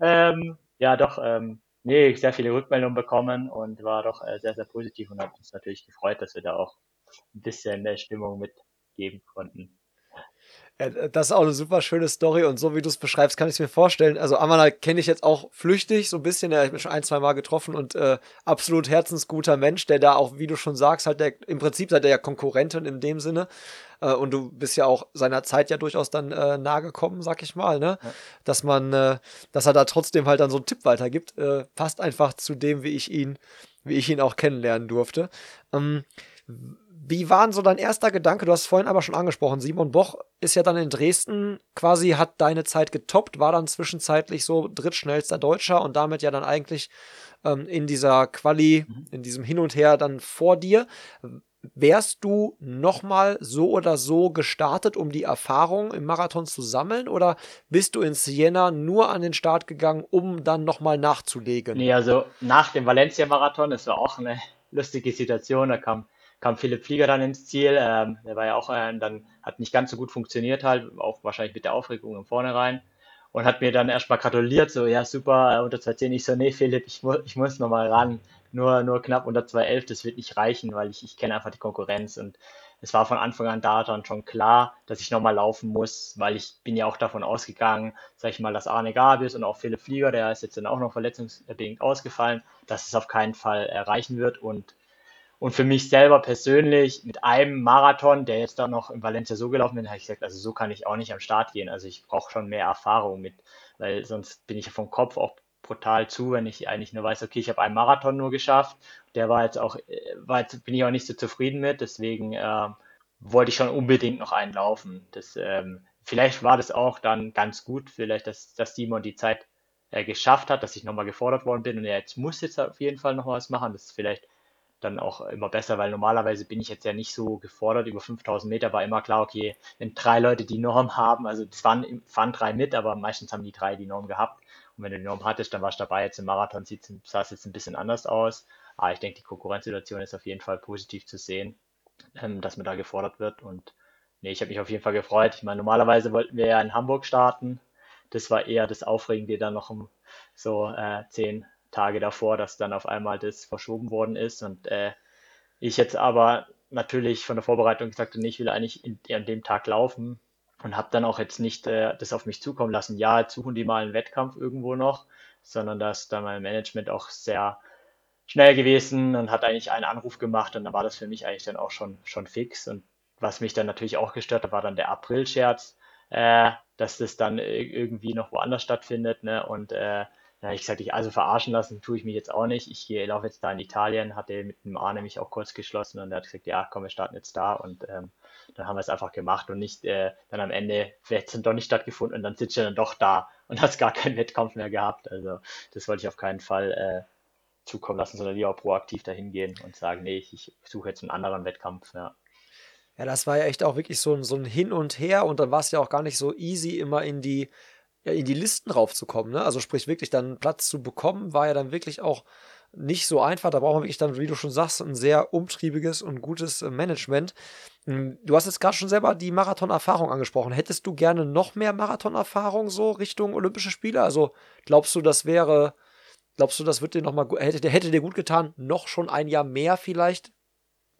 Ähm, ja, doch, ähm, nee, sehr viele Rückmeldungen bekommen und war doch äh, sehr, sehr positiv und hat uns natürlich gefreut, dass wir da auch ein bisschen der Stimmung mitgeben konnten. Ja, das ist auch eine super schöne Story und so wie du es beschreibst, kann ich es mir vorstellen. Also Amana kenne ich jetzt auch flüchtig, so ein bisschen. Er hat mich schon ein, zwei Mal getroffen und äh, absolut herzensguter Mensch, der da auch, wie du schon sagst, halt der, im Prinzip seid ihr ja Konkurrentin in dem Sinne. Äh, und du bist ja auch seiner Zeit ja durchaus dann äh, nahe gekommen, sag ich mal, ne? Ja. Dass man, äh, dass er da trotzdem halt dann so einen Tipp weitergibt, äh, passt einfach zu dem, wie ich ihn, wie ich ihn auch kennenlernen durfte. Ähm, wie war denn so dein erster Gedanke? Du hast es vorhin aber schon angesprochen. Simon Boch ist ja dann in Dresden quasi, hat deine Zeit getoppt, war dann zwischenzeitlich so drittschnellster Deutscher und damit ja dann eigentlich ähm, in dieser Quali, mhm. in diesem Hin und Her dann vor dir. Wärst du nochmal so oder so gestartet, um die Erfahrung im Marathon zu sammeln? Oder bist du in Siena nur an den Start gegangen, um dann nochmal nachzulegen? Nee, also nach dem Valencia-Marathon, das war auch eine lustige Situation. Da kam kam Philipp Flieger dann ins Ziel. Ähm, der war ja auch, äh, dann hat nicht ganz so gut funktioniert halt, auch wahrscheinlich mit der Aufregung im Vornherein. Und hat mir dann erstmal gratuliert, so, ja, super, äh, unter 210. Ich so, nee, Philipp, ich, mu ich muss nochmal ran. Nur, nur knapp unter 211, das wird nicht reichen, weil ich, ich kenne einfach die Konkurrenz. Und es war von Anfang an da dann schon klar, dass ich nochmal laufen muss, weil ich bin ja auch davon ausgegangen, sag ich mal, dass Arne Gabius und auch Philipp Flieger, der ist jetzt dann auch noch verletzungsbedingt ausgefallen, dass es auf keinen Fall erreichen wird. Und und für mich selber persönlich mit einem Marathon, der jetzt dann noch in Valencia so gelaufen bin, habe ich gesagt, also so kann ich auch nicht am Start gehen. Also ich brauche schon mehr Erfahrung mit, weil sonst bin ich vom Kopf auch brutal zu, wenn ich eigentlich nur weiß, okay, ich habe einen Marathon nur geschafft. Der war jetzt auch, äh, war jetzt, bin ich auch nicht so zufrieden mit, deswegen äh, wollte ich schon unbedingt noch einen laufen. Das, ähm, vielleicht war das auch dann ganz gut, vielleicht, dass, dass Simon die Zeit äh, geschafft hat, dass ich nochmal gefordert worden bin und er jetzt muss jetzt auf jeden Fall noch was machen. Das ist vielleicht dann auch immer besser, weil normalerweise bin ich jetzt ja nicht so gefordert. Über 5000 Meter war immer klar, okay, wenn drei Leute die Norm haben, also es waren, fahren drei mit, aber meistens haben die drei die Norm gehabt. Und wenn du die Norm hattest, dann warst du dabei. Jetzt im Marathon sah es jetzt ein bisschen anders aus. Aber ich denke, die Konkurrenzsituation ist auf jeden Fall positiv zu sehen, ähm, dass man da gefordert wird. Und nee, ich habe mich auf jeden Fall gefreut. Ich meine, normalerweise wollten wir ja in Hamburg starten. Das war eher das Aufregende, dann noch um so äh, 10, Tage davor, dass dann auf einmal das verschoben worden ist und äh, ich jetzt aber natürlich von der Vorbereitung gesagt habe, ich will eigentlich in, an dem Tag laufen und habe dann auch jetzt nicht äh, das auf mich zukommen lassen. Ja, jetzt suchen die mal einen Wettkampf irgendwo noch, sondern dass da mein Management auch sehr schnell gewesen und hat eigentlich einen Anruf gemacht und dann war das für mich eigentlich dann auch schon, schon fix. Und was mich dann natürlich auch gestört hat, war dann der April-Scherz, äh, dass das dann irgendwie noch woanders stattfindet. Ne? Und äh, da habe ich gesagt, ich, also verarschen lassen tue ich mich jetzt auch nicht. Ich gehe, laufe jetzt da in Italien, hatte mit dem Arne mich auch kurz geschlossen und er hat gesagt, ja, komm, wir starten jetzt da und ähm, dann haben wir es einfach gemacht und nicht äh, dann am Ende, vielleicht sind doch nicht stattgefunden und dann sitzt er dann doch da und hat gar keinen Wettkampf mehr gehabt. Also das wollte ich auf keinen Fall äh, zukommen lassen, sondern lieber proaktiv dahin gehen und sagen, nee, ich, ich suche jetzt einen anderen Wettkampf, ja. Ja, das war ja echt auch wirklich so ein, so ein Hin und Her und dann war es ja auch gar nicht so easy, immer in die ja, in die Listen raufzukommen. Ne? Also sprich wirklich dann Platz zu bekommen, war ja dann wirklich auch nicht so einfach. Da braucht man wirklich dann, wie du schon sagst, ein sehr umtriebiges und gutes äh, Management. Hm, du hast jetzt gerade schon selber die Marathon-Erfahrung angesprochen. Hättest du gerne noch mehr Marathon-Erfahrung so Richtung Olympische Spiele? Also glaubst du, das wäre, glaubst du, das wird dir noch mal, hätte, hätte dir gut getan, noch schon ein Jahr mehr vielleicht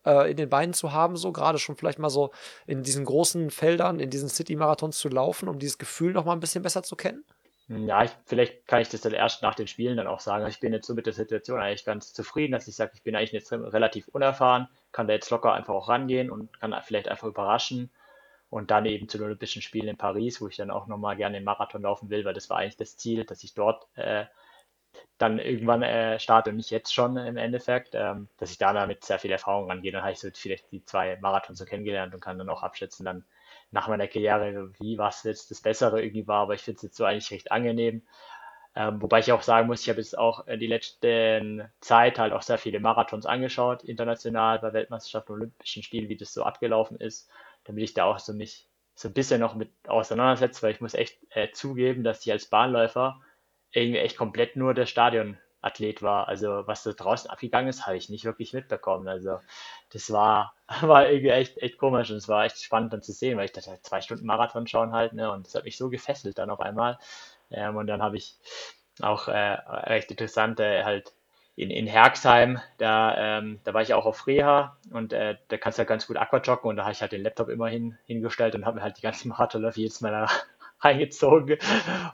äh, in den Beinen zu haben, so gerade schon vielleicht mal so in diesen großen Feldern, in diesen City-Marathons zu laufen, um dieses Gefühl noch mal ein bisschen besser zu kennen? Ja, ich, vielleicht kann ich das dann erst nach den Spielen dann auch sagen. Ich bin jetzt so mit der Situation eigentlich ganz zufrieden, dass ich sage, ich bin eigentlich jetzt relativ unerfahren, kann da jetzt locker einfach auch rangehen und kann vielleicht einfach überraschen. Und dann eben zu den Olympischen Spielen in Paris, wo ich dann auch nochmal gerne den Marathon laufen will, weil das war eigentlich das Ziel, dass ich dort äh, dann irgendwann äh, starte und nicht jetzt schon im Endeffekt, ähm, dass ich da damit sehr viel Erfahrung rangehe. Dann habe ich so vielleicht die zwei Marathons so kennengelernt und kann dann auch abschätzen, dann nach meiner Karriere, wie was jetzt das Bessere irgendwie war. Aber ich finde es jetzt so eigentlich recht angenehm. Ähm, wobei ich auch sagen muss, ich habe jetzt auch die letzten Zeit halt auch sehr viele Marathons angeschaut, international bei Weltmeisterschaften, Olympischen Spielen, wie das so abgelaufen ist, damit ich da auch so mich so ein bisschen noch mit auseinandersetze, weil ich muss echt äh, zugeben, dass ich als Bahnläufer irgendwie echt komplett nur der Stadionathlet war. Also was da draußen abgegangen ist, habe ich nicht wirklich mitbekommen. Also das war, war irgendwie echt, echt komisch und es war echt spannend dann zu sehen, weil ich dachte, zwei Stunden Marathon schauen halt, ne? Und das hat mich so gefesselt dann auf einmal. Ähm, und dann habe ich auch äh, recht interessant äh, halt in, in Herxheim, da, ähm, da war ich auch auf Reha und äh, da kannst du halt ganz gut Aquajoggen und da habe ich halt den Laptop immer hin, hingestellt und habe mir halt die ganzen Marathonläufe jedes Mal reingezogen.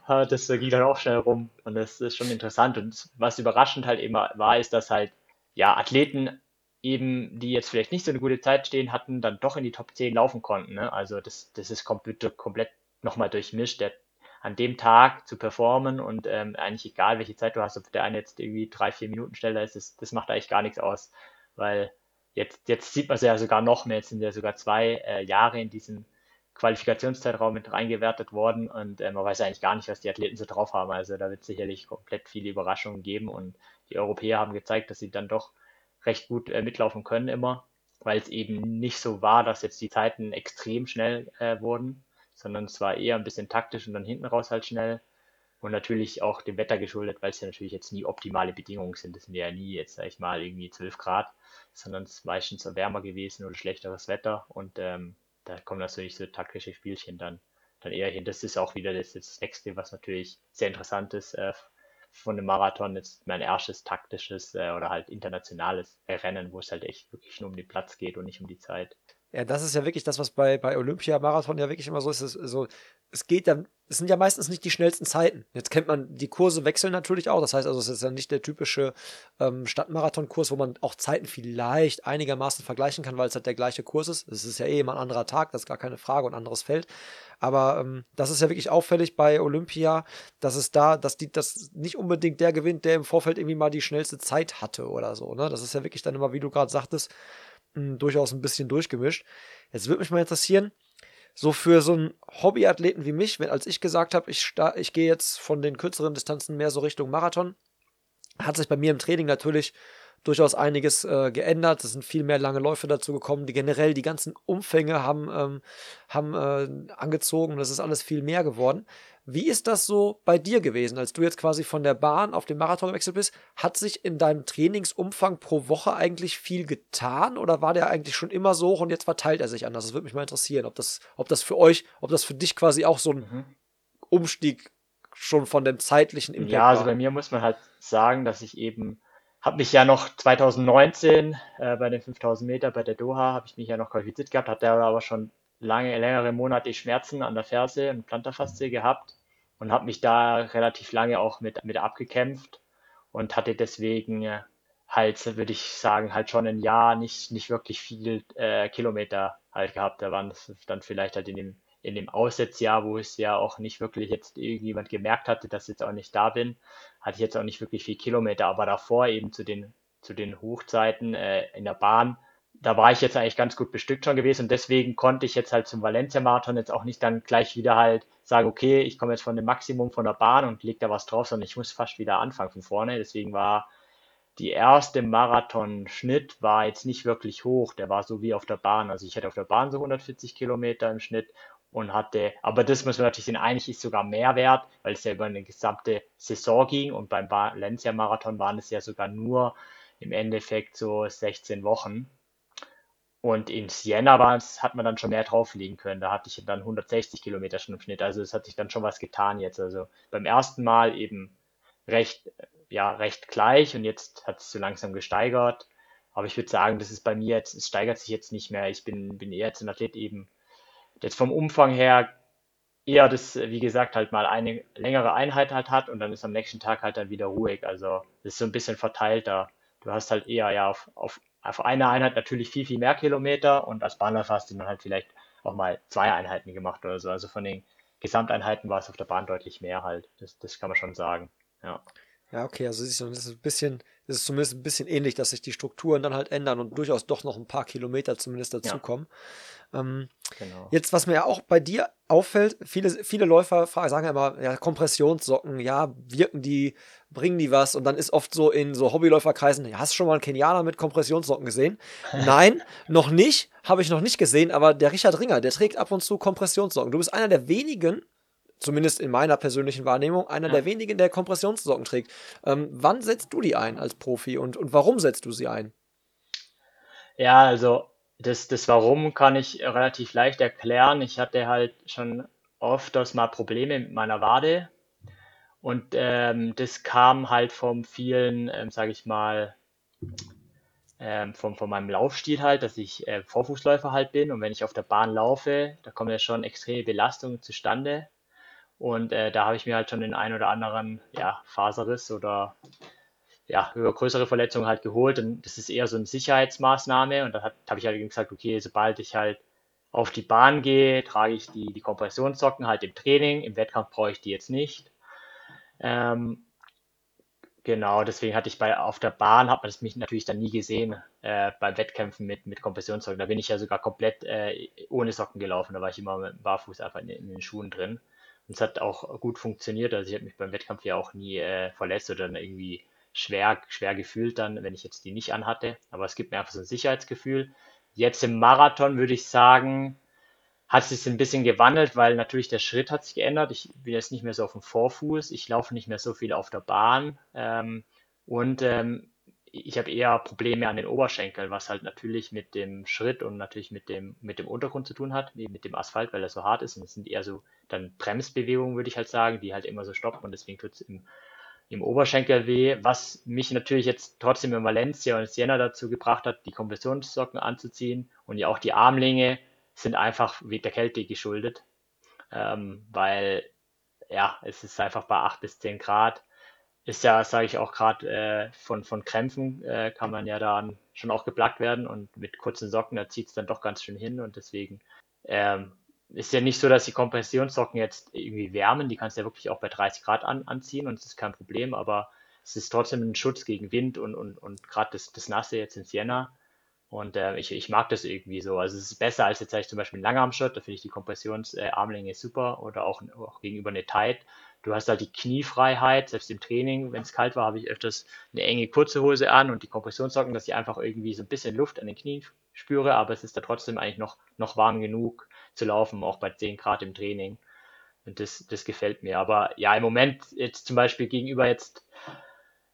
Das ging dann auch schnell rum und das ist schon interessant. Und was überraschend halt immer war, ist, dass halt ja Athleten eben, die jetzt vielleicht nicht so eine gute Zeit stehen hatten, dann doch in die Top 10 laufen konnten. Ne? Also das, das ist komplett, komplett nochmal durchmischt. Der, an dem Tag zu performen und ähm, eigentlich egal, welche Zeit du hast, ob der eine jetzt irgendwie drei, vier Minuten schneller ist, das, das macht eigentlich gar nichts aus, weil jetzt, jetzt sieht man es ja sogar noch mehr, jetzt sind ja sogar zwei äh, Jahre in diesem Qualifikationszeitraum mit reingewertet worden und äh, man weiß eigentlich gar nicht, was die Athleten so drauf haben. Also da wird es sicherlich komplett viele Überraschungen geben und die Europäer haben gezeigt, dass sie dann doch recht gut äh, mitlaufen können immer, weil es eben nicht so war, dass jetzt die Zeiten extrem schnell äh, wurden, sondern es war eher ein bisschen taktisch und dann hinten raus halt schnell. Und natürlich auch dem Wetter geschuldet, weil es ja natürlich jetzt nie optimale Bedingungen sind. Das sind ja nie jetzt, sag ich mal, irgendwie 12 Grad, sondern es ist meistens wärmer gewesen oder schlechteres Wetter. Und ähm, da kommen natürlich so taktische Spielchen dann, dann eher hin. Das ist auch wieder das, das nächste, was natürlich sehr interessant ist äh, von dem Marathon. Jetzt mein erstes taktisches äh, oder halt internationales Rennen, wo es halt echt wirklich nur um den Platz geht und nicht um die Zeit. Ja, das ist ja wirklich das, was bei, bei Olympia-Marathon ja wirklich immer so ist. Es, so, es geht dann, es sind ja meistens nicht die schnellsten Zeiten. Jetzt kennt man, die Kurse wechseln natürlich auch. Das heißt also, es ist ja nicht der typische ähm, Stadtmarathon-Kurs, wo man auch Zeiten vielleicht einigermaßen vergleichen kann, weil es halt der gleiche Kurs ist. Es ist ja eh immer ein anderer Tag, das ist gar keine Frage und anderes Feld. Aber ähm, das ist ja wirklich auffällig bei Olympia, dass es da, dass die, das nicht unbedingt der gewinnt, der im Vorfeld irgendwie mal die schnellste Zeit hatte oder so. Ne? Das ist ja wirklich dann immer, wie du gerade sagtest, mh, durchaus ein bisschen durchgemischt. Jetzt würde mich mal interessieren, so für so einen Hobbyathleten wie mich, wenn, als ich gesagt habe, ich, ich gehe jetzt von den kürzeren Distanzen mehr so Richtung Marathon, hat sich bei mir im Training natürlich durchaus einiges äh, geändert. Es sind viel mehr lange Läufe dazu gekommen. Die generell die ganzen Umfänge haben, ähm, haben äh, angezogen. Das ist alles viel mehr geworden. Wie ist das so bei dir gewesen, als du jetzt quasi von der Bahn auf den Marathon gewechselt bist? Hat sich in deinem Trainingsumfang pro Woche eigentlich viel getan oder war der eigentlich schon immer so hoch und jetzt verteilt er sich anders? Das würde mich mal interessieren, ob das, ob das für euch, ob das für dich quasi auch so ein mhm. Umstieg schon von dem zeitlichen Impact Ja, also bei mir muss man halt sagen, dass ich eben habe mich ja noch 2019 äh, bei den 5000 Meter bei der Doha habe ich mich ja noch qualifiziert gehabt, hatte aber schon lange, längere Monate Schmerzen an der Ferse und Plantarfaszie gehabt und habe mich da relativ lange auch mit, mit abgekämpft und hatte deswegen äh, halt, würde ich sagen, halt schon ein Jahr nicht, nicht wirklich viel äh, Kilometer halt gehabt. Da waren das dann vielleicht halt in dem, in dem Aussetzjahr, wo es ja auch nicht wirklich jetzt irgendjemand gemerkt hatte, dass ich jetzt auch nicht da bin, hatte ich jetzt auch nicht wirklich viel Kilometer, aber davor eben zu den, zu den Hochzeiten äh, in der Bahn da war ich jetzt eigentlich ganz gut bestückt schon gewesen und deswegen konnte ich jetzt halt zum Valencia-Marathon jetzt auch nicht dann gleich wieder halt sagen, okay, ich komme jetzt von dem Maximum von der Bahn und leg da was drauf, sondern ich muss fast wieder anfangen von vorne. Deswegen war die erste Marathon-Schnitt war jetzt nicht wirklich hoch, der war so wie auf der Bahn. Also ich hatte auf der Bahn so 140 Kilometer im Schnitt und hatte, aber das muss man natürlich sehen, eigentlich ist sogar mehr wert, weil es ja über eine gesamte Saison ging und beim Valencia-Marathon waren es ja sogar nur im Endeffekt so 16 Wochen. Und in Siena war's, hat man dann schon mehr drauflegen können. Da hatte ich dann 160 Kilometer schon im Schnitt. Also es hat sich dann schon was getan jetzt. Also beim ersten Mal eben recht, ja, recht gleich und jetzt hat es so langsam gesteigert. Aber ich würde sagen, das ist bei mir jetzt, es steigert sich jetzt nicht mehr. Ich bin, bin eher jetzt ein Athlet eben, jetzt vom Umfang her eher das, wie gesagt, halt mal eine längere Einheit halt hat und dann ist am nächsten Tag halt dann wieder ruhig. Also das ist so ein bisschen verteilter. Du hast halt eher ja auf, auf auf einer Einheit natürlich viel, viel mehr Kilometer und als Bahnläufer hast du dann halt vielleicht auch mal zwei Einheiten gemacht oder so. Also von den Gesamteinheiten war es auf der Bahn deutlich mehr halt. Das, das kann man schon sagen. Ja. Ja, okay, also es ist ein bisschen, es ist zumindest ein bisschen ähnlich, dass sich die Strukturen dann halt ändern und durchaus doch noch ein paar Kilometer zumindest dazukommen. Ja. Ähm, genau. Jetzt, was mir ja auch bei dir auffällt, viele, viele Läufer sagen ja immer, ja, Kompressionssocken, ja, wirken die, bringen die was? Und dann ist oft so in so Hobbyläuferkreisen, ja, hast du schon mal einen Kenianer mit Kompressionssocken gesehen? Nein, noch nicht, habe ich noch nicht gesehen, aber der Richard Ringer, der trägt ab und zu Kompressionssocken. Du bist einer der wenigen, zumindest in meiner persönlichen Wahrnehmung, einer ja. der wenigen, der Kompressionssocken trägt. Ähm, wann setzt du die ein als Profi und, und warum setzt du sie ein? Ja, also das, das Warum kann ich relativ leicht erklären. Ich hatte halt schon öfters mal Probleme mit meiner Wade und ähm, das kam halt vom vielen, ähm, sage ich mal, ähm, von, von meinem Laufstil halt, dass ich äh, Vorfußläufer halt bin und wenn ich auf der Bahn laufe, da kommen ja schon extreme Belastungen zustande und äh, da habe ich mir halt schon den ein oder anderen ja, Faserriss oder ja, größere Verletzungen halt geholt und das ist eher so eine Sicherheitsmaßnahme und da habe ich halt gesagt, okay, sobald ich halt auf die Bahn gehe, trage ich die, die Kompressionssocken halt im Training, im Wettkampf brauche ich die jetzt nicht. Ähm, genau, deswegen hatte ich bei auf der Bahn, hat man das mich natürlich dann nie gesehen, äh, beim Wettkämpfen mit, mit Kompressionssocken. Da bin ich ja sogar komplett äh, ohne Socken gelaufen, da war ich immer mit Barfuß einfach in, in den Schuhen drin. Und es hat auch gut funktioniert, also ich habe mich beim Wettkampf ja auch nie äh, verletzt oder irgendwie schwer, schwer gefühlt dann, wenn ich jetzt die nicht anhatte. Aber es gibt mir einfach so ein Sicherheitsgefühl. Jetzt im Marathon würde ich sagen, hat sich ein bisschen gewandelt, weil natürlich der Schritt hat sich geändert. Ich bin jetzt nicht mehr so auf dem Vorfuß, ich laufe nicht mehr so viel auf der Bahn ähm, und ähm, ich habe eher Probleme an den Oberschenkeln, was halt natürlich mit dem Schritt und natürlich mit dem, mit dem Untergrund zu tun hat, mit dem Asphalt, weil er so hart ist. Und es sind eher so dann Bremsbewegungen, würde ich halt sagen, die halt immer so stoppen und deswegen tut es im im Oberschenkel weh, was mich natürlich jetzt trotzdem in Valencia und Siena dazu gebracht hat, die Kompressionssocken anzuziehen und ja auch die Armlinge sind einfach der Kälte geschuldet, ähm, weil ja, es ist einfach bei 8 bis 10 Grad. Ist ja, sage ich auch gerade, äh, von, von Krämpfen äh, kann man ja dann schon auch geplagt werden und mit kurzen Socken, da zieht es dann doch ganz schön hin und deswegen ähm, ist ja nicht so, dass die Kompressionssocken jetzt irgendwie wärmen. Die kannst du ja wirklich auch bei 30 Grad an, anziehen und das ist kein Problem, aber es ist trotzdem ein Schutz gegen Wind und, und, und gerade das, das Nasse jetzt in Siena. Und äh, ich, ich mag das irgendwie so. Also es ist besser als jetzt ich zum Beispiel ein Langarm-Shirt, da finde ich die Kompressionsarmlänge äh, super oder auch, auch gegenüber eine Tight. Du hast halt die Kniefreiheit, selbst im Training, wenn es kalt war, habe ich öfters eine enge kurze Hose an und die Kompressionssocken, dass ich einfach irgendwie so ein bisschen Luft an den Knien spüre, aber es ist da trotzdem eigentlich noch, noch warm genug zu laufen, auch bei 10 Grad im Training. Und das, das gefällt mir. Aber ja, im Moment jetzt zum Beispiel gegenüber jetzt,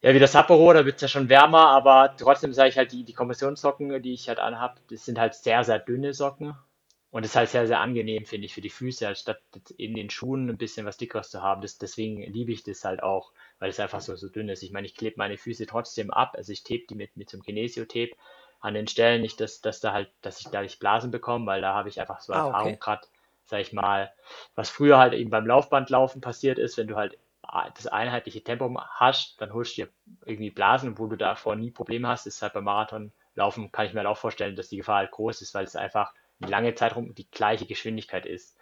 ja, wie das Sapporo, da wird es ja schon wärmer, aber trotzdem sage ich halt, die, die Kompressionssocken, die ich halt anhab, das sind halt sehr, sehr dünne Socken. Und das ist halt sehr, sehr angenehm, finde ich, für die Füße, anstatt in den Schuhen ein bisschen was Dickeres zu haben. Das, deswegen liebe ich das halt auch, weil es einfach so, so dünn ist. Ich meine, ich klebe meine Füße trotzdem ab, also ich tape die mit, mit so einem Kinesio-Tape, an den Stellen nicht, dass, dass da halt, dass ich da nicht Blasen bekomme, weil da habe ich einfach so ah, Erfahrung okay. gerade, sag ich mal, was früher halt eben beim Laufbandlaufen passiert ist, wenn du halt das einheitliche Tempo hast, dann holst du dir irgendwie Blasen, wo du davor nie Probleme hast, ist halt beim Marathonlaufen, kann ich mir halt auch vorstellen, dass die Gefahr halt groß ist, weil es einfach lange Zeit rum die gleiche Geschwindigkeit ist.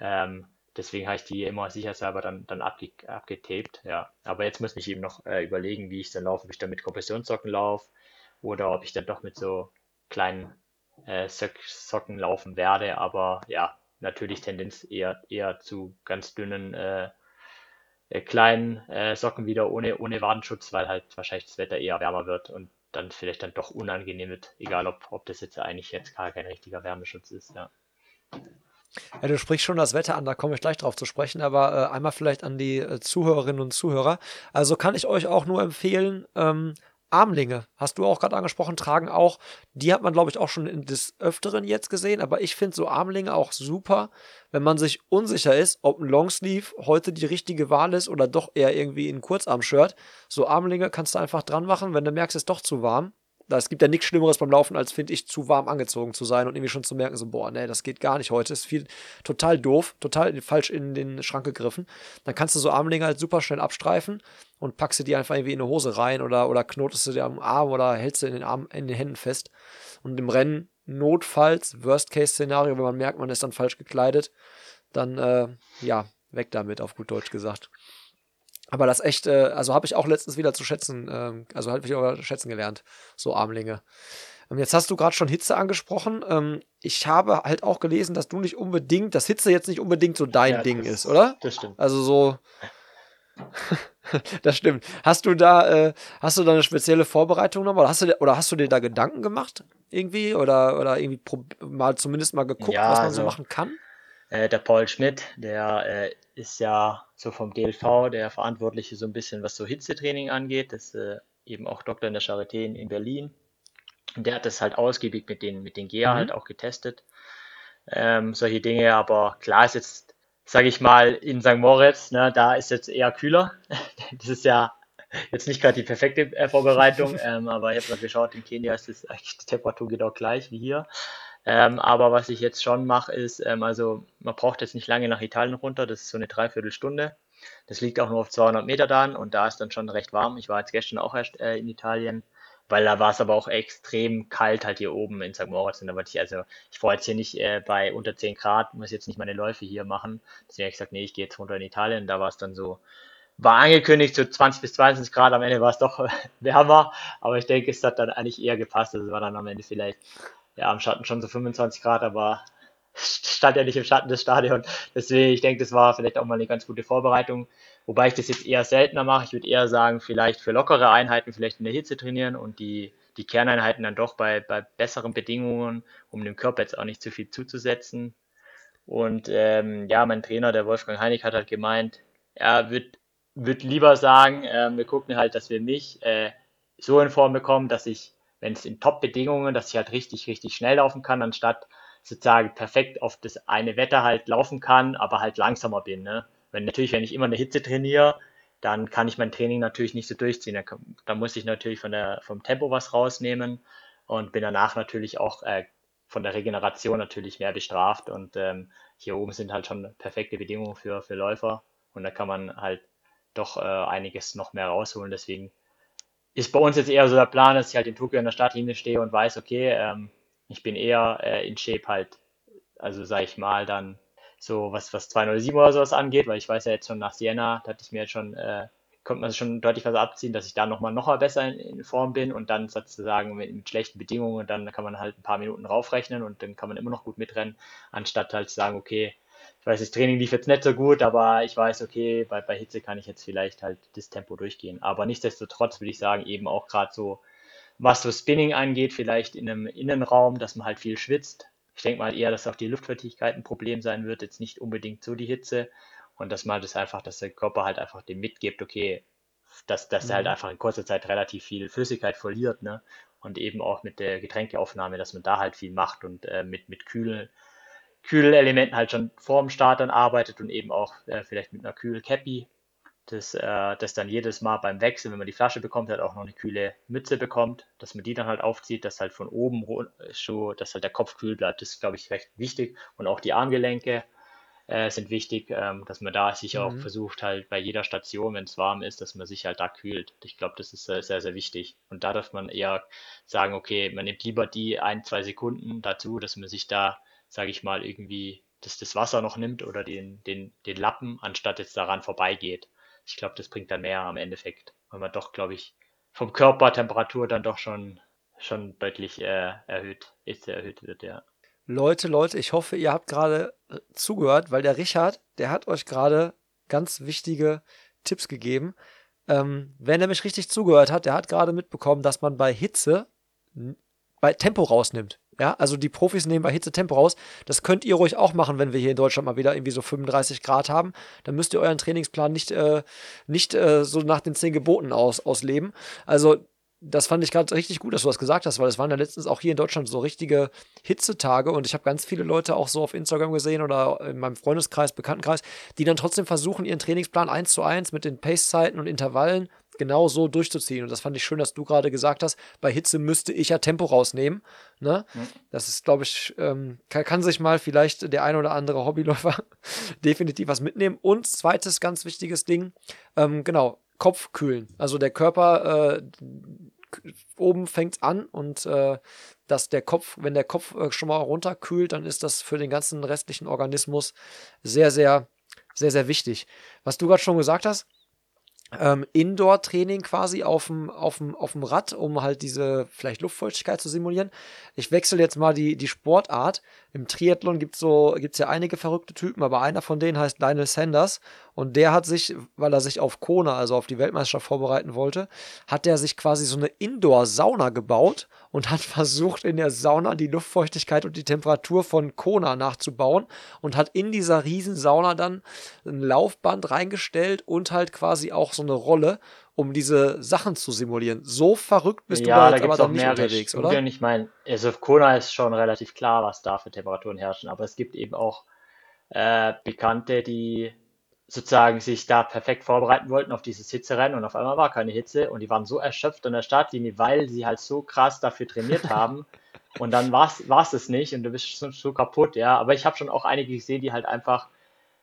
Ähm, deswegen habe ich die immer sicherheitshalber dann, dann abge abgetaped, ja. Aber jetzt muss ich eben noch äh, überlegen, wie ich dann laufe, ob ich dann mit Kompressionssocken laufe, oder ob ich dann doch mit so kleinen äh, Socken laufen werde. Aber ja, natürlich Tendenz eher, eher zu ganz dünnen äh, äh, kleinen äh, Socken wieder ohne, ohne Wadenschutz, weil halt wahrscheinlich das Wetter eher wärmer wird und dann vielleicht dann doch unangenehm wird, egal ob, ob das jetzt eigentlich jetzt gar kein richtiger Wärmeschutz ist, ja. Ja, du sprichst schon das Wetter an, da komme ich gleich drauf zu sprechen, aber äh, einmal vielleicht an die äh, Zuhörerinnen und Zuhörer. Also kann ich euch auch nur empfehlen, ähm, Armlinge, hast du auch gerade angesprochen, tragen auch, die hat man, glaube ich, auch schon des Öfteren jetzt gesehen, aber ich finde so Armlinge auch super, wenn man sich unsicher ist, ob ein Longsleeve heute die richtige Wahl ist oder doch eher irgendwie ein Kurzarm-Shirt. So Armlinge kannst du einfach dran machen, wenn du merkst, es ist doch zu warm es gibt ja nichts Schlimmeres beim Laufen, als finde ich, zu warm angezogen zu sein und irgendwie schon zu merken, so, boah, nee, das geht gar nicht heute. Ist viel total doof, total falsch in den Schrank gegriffen. Dann kannst du so Armlinge halt super schnell abstreifen und packst du die einfach irgendwie in eine Hose rein oder, oder knotest du dir am Arm oder hältst du in den Arm, in den Händen fest. Und im Rennen, notfalls, Worst-Case-Szenario, wenn man merkt, man ist dann falsch gekleidet, dann, äh, ja, weg damit, auf gut Deutsch gesagt. Aber das echt, äh, also habe ich auch letztens wieder zu schätzen, äh, also habe ich auch schätzen gelernt, so Armlinge. Ähm, jetzt hast du gerade schon Hitze angesprochen. Ähm, ich habe halt auch gelesen, dass du nicht unbedingt, dass Hitze jetzt nicht unbedingt so dein ja, Ding das, ist, oder? Das stimmt. Also so. das stimmt. Hast du da, äh, hast du da eine spezielle Vorbereitung nochmal? Oder hast du, oder hast du dir da Gedanken gemacht? Irgendwie? Oder, oder irgendwie mal zumindest mal geguckt, ja, was man also, so machen kann? Äh, der Paul Schmidt, der äh, ist ja so vom DLV der Verantwortliche so ein bisschen, was so Hitzetraining angeht. Das ist äh, eben auch Doktor in der Charité in, in, Berlin. Und der hat das halt ausgiebig mit den, mit den GEA mhm. halt auch getestet. Ähm, solche Dinge, aber klar ist jetzt, sage ich mal, in St. Moritz, ne, da ist jetzt eher kühler. das ist ja jetzt nicht gerade die perfekte äh, Vorbereitung, ähm, aber ich habe mal geschaut, in Kenia ist es eigentlich die Temperatur genau gleich wie hier. Ähm, aber was ich jetzt schon mache, ist, ähm, also man braucht jetzt nicht lange nach Italien runter, das ist so eine Dreiviertelstunde. Das liegt auch nur auf 200 Meter dann und da ist dann schon recht warm. Ich war jetzt gestern auch erst äh, in Italien, weil da war es aber auch extrem kalt halt hier oben in St. Moritz. Und da wollte ich, also ich war jetzt hier nicht äh, bei unter 10 Grad, muss jetzt nicht meine Läufe hier machen. Deswegen habe ich gesagt, nee, ich gehe jetzt runter in Italien. Da war es dann so, war angekündigt so 20 bis 22 Grad, am Ende war es doch wärmer, aber ich denke, es hat dann eigentlich eher gepasst. Also es war dann am Ende vielleicht ja, am Schatten schon so 25 Grad, aber stand ja nicht im Schatten des Stadions. Deswegen, ich denke, das war vielleicht auch mal eine ganz gute Vorbereitung. Wobei ich das jetzt eher seltener mache. Ich würde eher sagen, vielleicht für lockere Einheiten vielleicht in der Hitze trainieren und die, die Kerneinheiten dann doch bei, bei besseren Bedingungen, um dem Körper jetzt auch nicht zu viel zuzusetzen. Und ähm, ja, mein Trainer, der Wolfgang Heinig, hat halt gemeint, er wird, wird lieber sagen, äh, wir gucken halt, dass wir mich äh, so in Form bekommen, dass ich, wenn es in Top-Bedingungen, dass ich halt richtig, richtig schnell laufen kann, anstatt sozusagen perfekt auf das eine Wetter halt laufen kann, aber halt langsamer bin. Ne? Wenn natürlich, wenn ich immer eine Hitze trainiere, dann kann ich mein Training natürlich nicht so durchziehen. Da, da muss ich natürlich von der, vom Tempo was rausnehmen und bin danach natürlich auch äh, von der Regeneration natürlich mehr bestraft. Und ähm, hier oben sind halt schon perfekte Bedingungen für, für Läufer und da kann man halt doch äh, einiges noch mehr rausholen. Deswegen ist bei uns jetzt eher so der Plan, dass ich halt in Tokio in der Startlinie stehe und weiß, okay, ähm, ich bin eher äh, in Shape halt, also sag ich mal, dann so was, was 207 oder sowas angeht, weil ich weiß ja jetzt schon nach Siena, da hatte ich mir jetzt schon, äh, konnte man schon deutlich was abziehen, dass ich da nochmal noch mal besser in, in, Form bin und dann sozusagen mit, mit, schlechten Bedingungen, dann kann man halt ein paar Minuten raufrechnen und dann kann man immer noch gut mitrennen, anstatt halt zu sagen, okay, ich weiß, das Training lief jetzt nicht so gut, aber ich weiß, okay, bei, bei Hitze kann ich jetzt vielleicht halt das Tempo durchgehen. Aber nichtsdestotrotz würde ich sagen, eben auch gerade so was so Spinning angeht, vielleicht in einem Innenraum, dass man halt viel schwitzt. Ich denke mal eher, dass auch die Luftfeuchtigkeit ein Problem sein wird, jetzt nicht unbedingt so die Hitze. Und dass man das einfach, dass der Körper halt einfach dem mitgibt, okay, dass, dass er halt mhm. einfach in kurzer Zeit relativ viel Flüssigkeit verliert, ne? Und eben auch mit der Getränkeaufnahme, dass man da halt viel macht und äh, mit, mit kühlen, Kühlelementen halt schon vorm Start dann arbeitet und eben auch äh, vielleicht mit einer Kühlcappy dass, äh, dass dann jedes Mal beim Wechsel, wenn man die Flasche bekommt, halt auch noch eine kühle Mütze bekommt, dass man die dann halt aufzieht, dass halt von oben so, dass halt der Kopf kühl bleibt. Das ist, glaube ich, recht wichtig. Und auch die Armgelenke äh, sind wichtig, ähm, dass man da sich mhm. auch versucht, halt bei jeder Station, wenn es warm ist, dass man sich halt da kühlt. Ich glaube, das ist äh, sehr, sehr wichtig. Und da darf man eher sagen, okay, man nimmt lieber die ein, zwei Sekunden dazu, dass man sich da, sage ich mal, irgendwie das, das Wasser noch nimmt oder den, den, den Lappen, anstatt jetzt daran vorbeigeht ich glaube, das bringt dann mehr am Endeffekt, weil man doch, glaube ich, vom Körpertemperatur dann doch schon, schon deutlich äh, erhöht, ist, erhöht wird, ja. Leute, Leute, ich hoffe, ihr habt gerade äh, zugehört, weil der Richard, der hat euch gerade ganz wichtige Tipps gegeben. Ähm, wenn er mich richtig zugehört hat, der hat gerade mitbekommen, dass man bei Hitze bei Tempo rausnimmt. Ja, also die Profis nehmen bei Hitze Tempo raus. Das könnt ihr ruhig auch machen, wenn wir hier in Deutschland mal wieder irgendwie so 35 Grad haben. Dann müsst ihr euren Trainingsplan nicht, äh, nicht äh, so nach den zehn Geboten aus, ausleben. Also das fand ich gerade richtig gut, dass du das gesagt hast, weil es waren ja letztens auch hier in Deutschland so richtige Hitzetage und ich habe ganz viele Leute auch so auf Instagram gesehen oder in meinem Freundeskreis, Bekanntenkreis, die dann trotzdem versuchen, ihren Trainingsplan eins zu eins mit den Pacezeiten und Intervallen genau so durchzuziehen. Und das fand ich schön, dass du gerade gesagt hast, bei Hitze müsste ich ja Tempo rausnehmen. Ne? Mhm. Das ist, glaube ich, ähm, kann, kann, sich mal vielleicht der ein oder andere Hobbyläufer definitiv was mitnehmen. Und zweites ganz wichtiges Ding, ähm, genau, Kopf kühlen. Also der Körper äh, oben fängt an und äh, dass der Kopf, wenn der Kopf äh, schon mal runterkühlt, dann ist das für den ganzen restlichen Organismus sehr, sehr, sehr, sehr wichtig. Was du gerade schon gesagt hast, ähm, Indoor-Training quasi auf dem, Rad, um halt diese vielleicht Luftfeuchtigkeit zu simulieren. Ich wechsle jetzt mal die, die Sportart. Im Triathlon gibt es so, gibt's ja einige verrückte Typen, aber einer von denen heißt Lionel Sanders und der hat sich, weil er sich auf Kona, also auf die Weltmeisterschaft vorbereiten wollte, hat er sich quasi so eine Indoor-Sauna gebaut und hat versucht, in der Sauna die Luftfeuchtigkeit und die Temperatur von Kona nachzubauen und hat in dieser riesen Sauna dann ein Laufband reingestellt und halt quasi auch so eine Rolle, um diese Sachen zu simulieren. So verrückt bist ja, du da, aber dann nicht unterwegs, oder? Studien. Ich meine, also auf Kona ist schon relativ klar, was da für Temperaturen herrschen, aber es gibt eben auch äh, Bekannte, die sozusagen sich da perfekt vorbereiten wollten auf dieses Hitzerennen und auf einmal war keine Hitze und die waren so erschöpft an der Startlinie, weil sie halt so krass dafür trainiert haben und dann war es es nicht und du bist so, so kaputt, ja. Aber ich habe schon auch einige gesehen, die halt einfach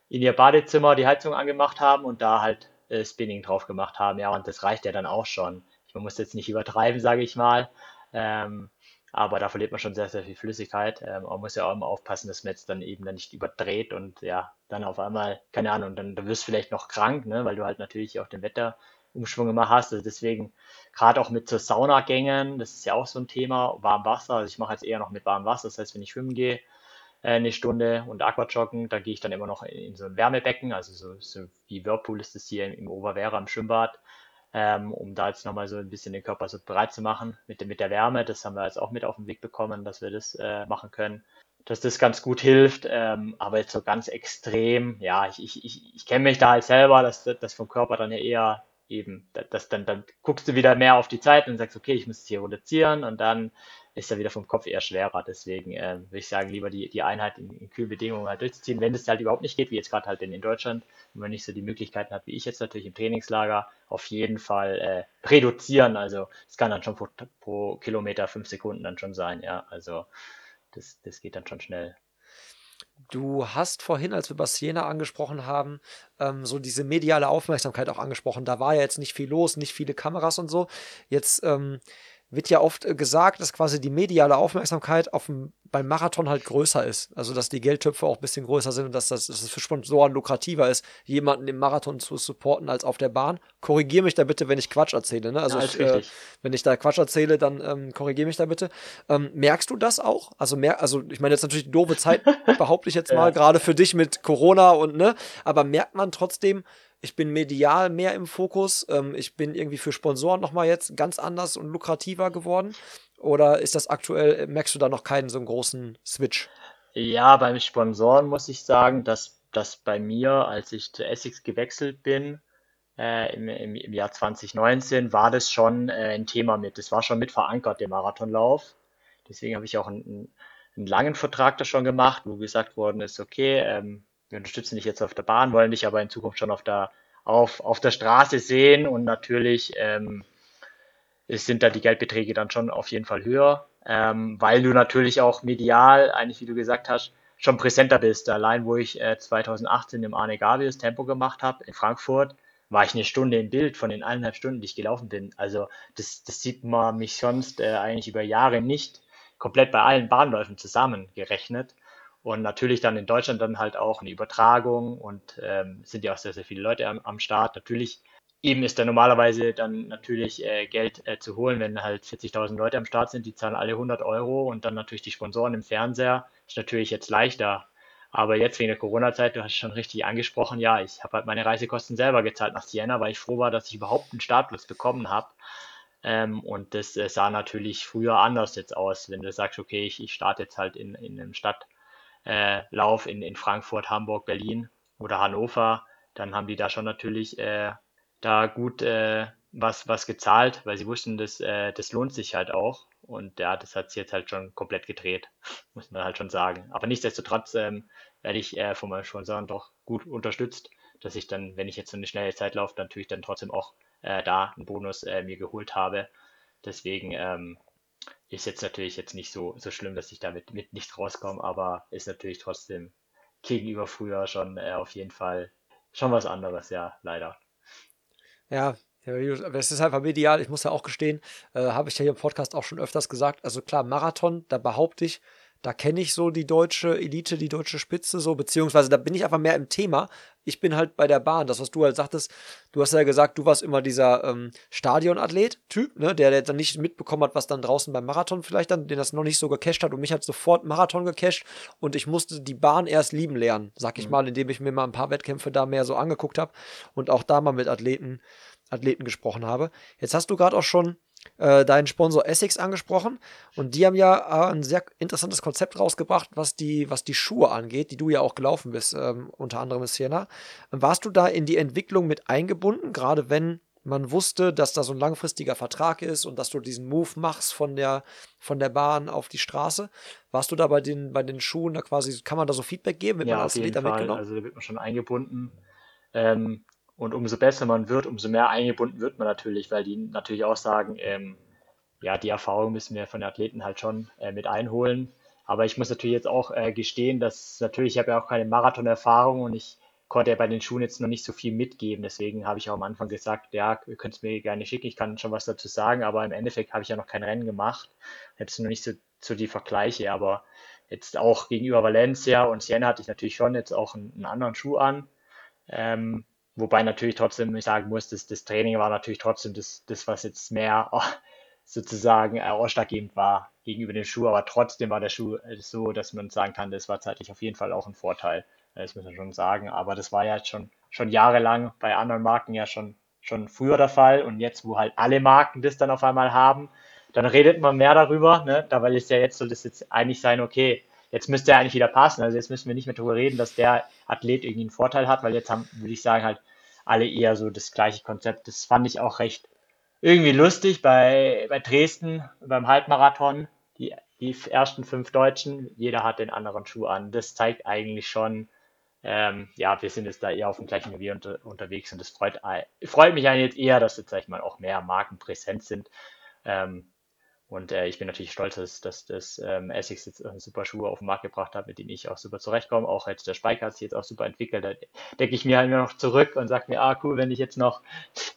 in ihr Badezimmer die Heizung angemacht haben und da halt äh, Spinning drauf gemacht haben. Ja, und das reicht ja dann auch schon. Man muss jetzt nicht übertreiben, sage ich mal. Ähm, aber da verliert man schon sehr, sehr viel Flüssigkeit. Ähm, man muss ja auch immer aufpassen, dass man jetzt dann eben dann nicht überdreht und ja, dann auf einmal, keine Ahnung, dann, dann wirst du vielleicht noch krank, ne, weil du halt natürlich auch den Wetterumschwung immer hast. Also deswegen, gerade auch mit so Saunagängen, das ist ja auch so ein Thema, warm Wasser. Also ich mache jetzt eher noch mit warmem Wasser. Das heißt, wenn ich schwimmen gehe, äh, eine Stunde und Aquajoggen, da gehe ich dann immer noch in, in so ein Wärmebecken, also so, so wie Whirlpool ist das hier im, im Oberwehrer im Schwimmbad ähm, um da jetzt nochmal so ein bisschen den Körper so bereit zu machen mit, mit der Wärme. Das haben wir jetzt auch mit auf den Weg bekommen, dass wir das äh, machen können. Dass das ganz gut hilft, ähm, aber jetzt so ganz extrem, ja, ich, ich, ich, ich kenne mich da halt selber, dass das vom Körper dann ja eher eben, das dann, dann guckst du wieder mehr auf die Zeit und sagst, okay, ich muss es hier reduzieren und dann ist er wieder vom Kopf eher schwerer. Deswegen äh, würde ich sagen, lieber die, die Einheit in, in kühlen Bedingungen halt durchzuziehen, wenn es halt überhaupt nicht geht, wie jetzt gerade halt in, in Deutschland, wenn man nicht so die Möglichkeiten hat, wie ich jetzt natürlich im Trainingslager, auf jeden Fall äh, reduzieren. Also es kann dann schon pro, pro Kilometer fünf Sekunden dann schon sein, ja. Also das, das geht dann schon schnell. Du hast vorhin, als wir Siena angesprochen haben, ähm, so diese mediale Aufmerksamkeit auch angesprochen. Da war ja jetzt nicht viel los, nicht viele Kameras und so. Jetzt ähm, wird ja oft äh, gesagt, dass quasi die mediale Aufmerksamkeit auf dem, beim Marathon halt größer ist. Also, dass die Geldtöpfe auch ein bisschen größer sind und dass das, dass das für Sponsoren lukrativer ist, jemanden im Marathon zu supporten als auf der Bahn. Korrigiere mich da bitte, wenn ich Quatsch erzähle. Ne? Also, ja, ich, äh, wenn ich da Quatsch erzähle, dann ähm, korrigiere mich da bitte. Ähm, merkst du das auch? Also, mer also ich meine, jetzt natürlich doofe Zeit, behaupte ich jetzt mal, ja. gerade für dich mit Corona und ne, aber merkt man trotzdem, ich bin medial mehr im Fokus. Ähm, ich bin irgendwie für Sponsoren nochmal jetzt ganz anders und lukrativer geworden. Oder ist das aktuell, merkst du da noch keinen so einen großen Switch? Ja, beim Sponsoren muss ich sagen, dass das bei mir, als ich zu Essex gewechselt bin, äh, im, im, im, Jahr 2019, war das schon äh, ein Thema mit. Das war schon mit verankert, der Marathonlauf. Deswegen habe ich auch einen, einen, langen Vertrag da schon gemacht, wo gesagt worden ist, okay, ähm, wir unterstützen dich jetzt auf der Bahn, wollen dich aber in Zukunft schon auf der, auf, auf der Straße sehen und natürlich ähm, sind da die Geldbeträge dann schon auf jeden Fall höher, ähm, weil du natürlich auch medial, eigentlich wie du gesagt hast, schon präsenter bist. Allein wo ich äh, 2018 im Arne Gavius Tempo gemacht habe in Frankfurt, war ich eine Stunde im Bild von den eineinhalb Stunden, die ich gelaufen bin. Also das, das sieht man mich sonst äh, eigentlich über Jahre nicht komplett bei allen Bahnläufen zusammengerechnet. Und natürlich dann in Deutschland dann halt auch eine Übertragung und ähm, sind ja auch sehr, sehr viele Leute am, am Start. Natürlich eben ist da normalerweise dann natürlich äh, Geld äh, zu holen, wenn halt 40.000 Leute am Start sind, die zahlen alle 100 Euro und dann natürlich die Sponsoren im Fernseher, ist natürlich jetzt leichter. Aber jetzt wegen der Corona-Zeit, du hast es schon richtig angesprochen, ja, ich habe halt meine Reisekosten selber gezahlt nach Siena, weil ich froh war, dass ich überhaupt einen Startplatz bekommen habe. Ähm, und das äh, sah natürlich früher anders jetzt aus, wenn du sagst, okay, ich, ich starte jetzt halt in, in einem Stadt, äh, Lauf in, in Frankfurt, Hamburg, Berlin oder Hannover, dann haben die da schon natürlich äh, da gut äh, was, was gezahlt, weil sie wussten, dass, äh, das lohnt sich halt auch. Und ja, das hat sich jetzt halt schon komplett gedreht, muss man halt schon sagen. Aber nichtsdestotrotz ähm, werde ich äh, von meinem Sponsoren doch gut unterstützt, dass ich dann, wenn ich jetzt so eine schnelle Zeit laufe, natürlich dann trotzdem auch äh, da einen Bonus äh, mir geholt habe. Deswegen ähm, ist jetzt natürlich jetzt nicht so, so schlimm, dass ich damit mit nicht rauskomme, aber ist natürlich trotzdem gegenüber früher schon äh, auf jeden Fall schon was anderes, ja, leider. Ja, es ist einfach medial, ich muss ja auch gestehen, äh, habe ich ja hier im Podcast auch schon öfters gesagt. Also klar, Marathon, da behaupte ich, da kenne ich so die deutsche Elite, die deutsche Spitze so, beziehungsweise da bin ich einfach mehr im Thema. Ich bin halt bei der Bahn. Das, was du halt sagtest, du hast ja gesagt, du warst immer dieser ähm, Stadionathlet-Typ, ne, der, der dann nicht mitbekommen hat, was dann draußen beim Marathon vielleicht dann, den das noch nicht so gecasht hat und mich hat sofort Marathon gecasht und ich musste die Bahn erst lieben lernen, sag ich mhm. mal, indem ich mir mal ein paar Wettkämpfe da mehr so angeguckt habe und auch da mal mit Athleten, Athleten gesprochen habe. Jetzt hast du gerade auch schon äh, deinen Sponsor Essex angesprochen und die haben ja äh, ein sehr interessantes Konzept rausgebracht, was die, was die Schuhe angeht, die du ja auch gelaufen bist, ähm, unter anderem in Siena. Warst du da in die Entwicklung mit eingebunden, gerade wenn man wusste, dass da so ein langfristiger Vertrag ist und dass du diesen Move machst von der, von der Bahn auf die Straße. Warst du da bei den, bei den Schuhen da quasi, kann man da so Feedback geben? Wird ja, man als Fall. Mitgenommen? Also da wird man schon eingebunden. Ähm, und umso besser man wird, umso mehr eingebunden wird man natürlich, weil die natürlich auch sagen, ähm, ja, die Erfahrung müssen wir von den Athleten halt schon äh, mit einholen. Aber ich muss natürlich jetzt auch äh, gestehen, dass natürlich, ich habe ja auch keine Marathonerfahrung und ich konnte er bei den Schuhen jetzt noch nicht so viel mitgeben. Deswegen habe ich auch am Anfang gesagt, ja, ihr könnt es mir gerne schicken, ich kann schon was dazu sagen, aber im Endeffekt habe ich ja noch kein Rennen gemacht. Jetzt noch nicht so, so die Vergleiche, aber jetzt auch gegenüber Valencia und Siena hatte ich natürlich schon jetzt auch einen, einen anderen Schuh an. Ähm, wobei natürlich trotzdem ich sagen muss, dass das Training war natürlich trotzdem das, das was jetzt mehr oh, sozusagen äh, ausschlaggebend war gegenüber dem Schuh, aber trotzdem war der Schuh äh, so, dass man sagen kann, das war zeitlich auf jeden Fall auch ein Vorteil. Das muss man schon sagen. Aber das war ja schon, schon jahrelang bei anderen Marken ja schon, schon früher der Fall. Und jetzt, wo halt alle Marken das dann auf einmal haben, dann redet man mehr darüber, ne? Da weil es ja jetzt so das jetzt eigentlich sein, okay, jetzt müsste er eigentlich wieder passen. Also jetzt müssen wir nicht mehr darüber reden, dass der Athlet irgendwie einen Vorteil hat, weil jetzt haben, würde ich sagen, halt alle eher so das gleiche Konzept. Das fand ich auch recht irgendwie lustig bei, bei Dresden, beim Halbmarathon. Die, die ersten fünf Deutschen, jeder hat den anderen Schuh an. Das zeigt eigentlich schon, ähm, ja, wir sind jetzt da eher auf dem gleichen Revier unter, unterwegs und das freut, freut mich eigentlich jetzt eher, dass jetzt, sag ich mal, auch mehr Marken präsent sind. Ähm, und äh, ich bin natürlich stolz, dass, dass das ähm, Essex jetzt super Schuh auf den Markt gebracht hat, mit denen ich auch super zurechtkomme. Auch jetzt der Spike hat sich jetzt auch super entwickelt. Da denke ich mir halt nur noch zurück und sage mir, ah cool, wenn ich jetzt noch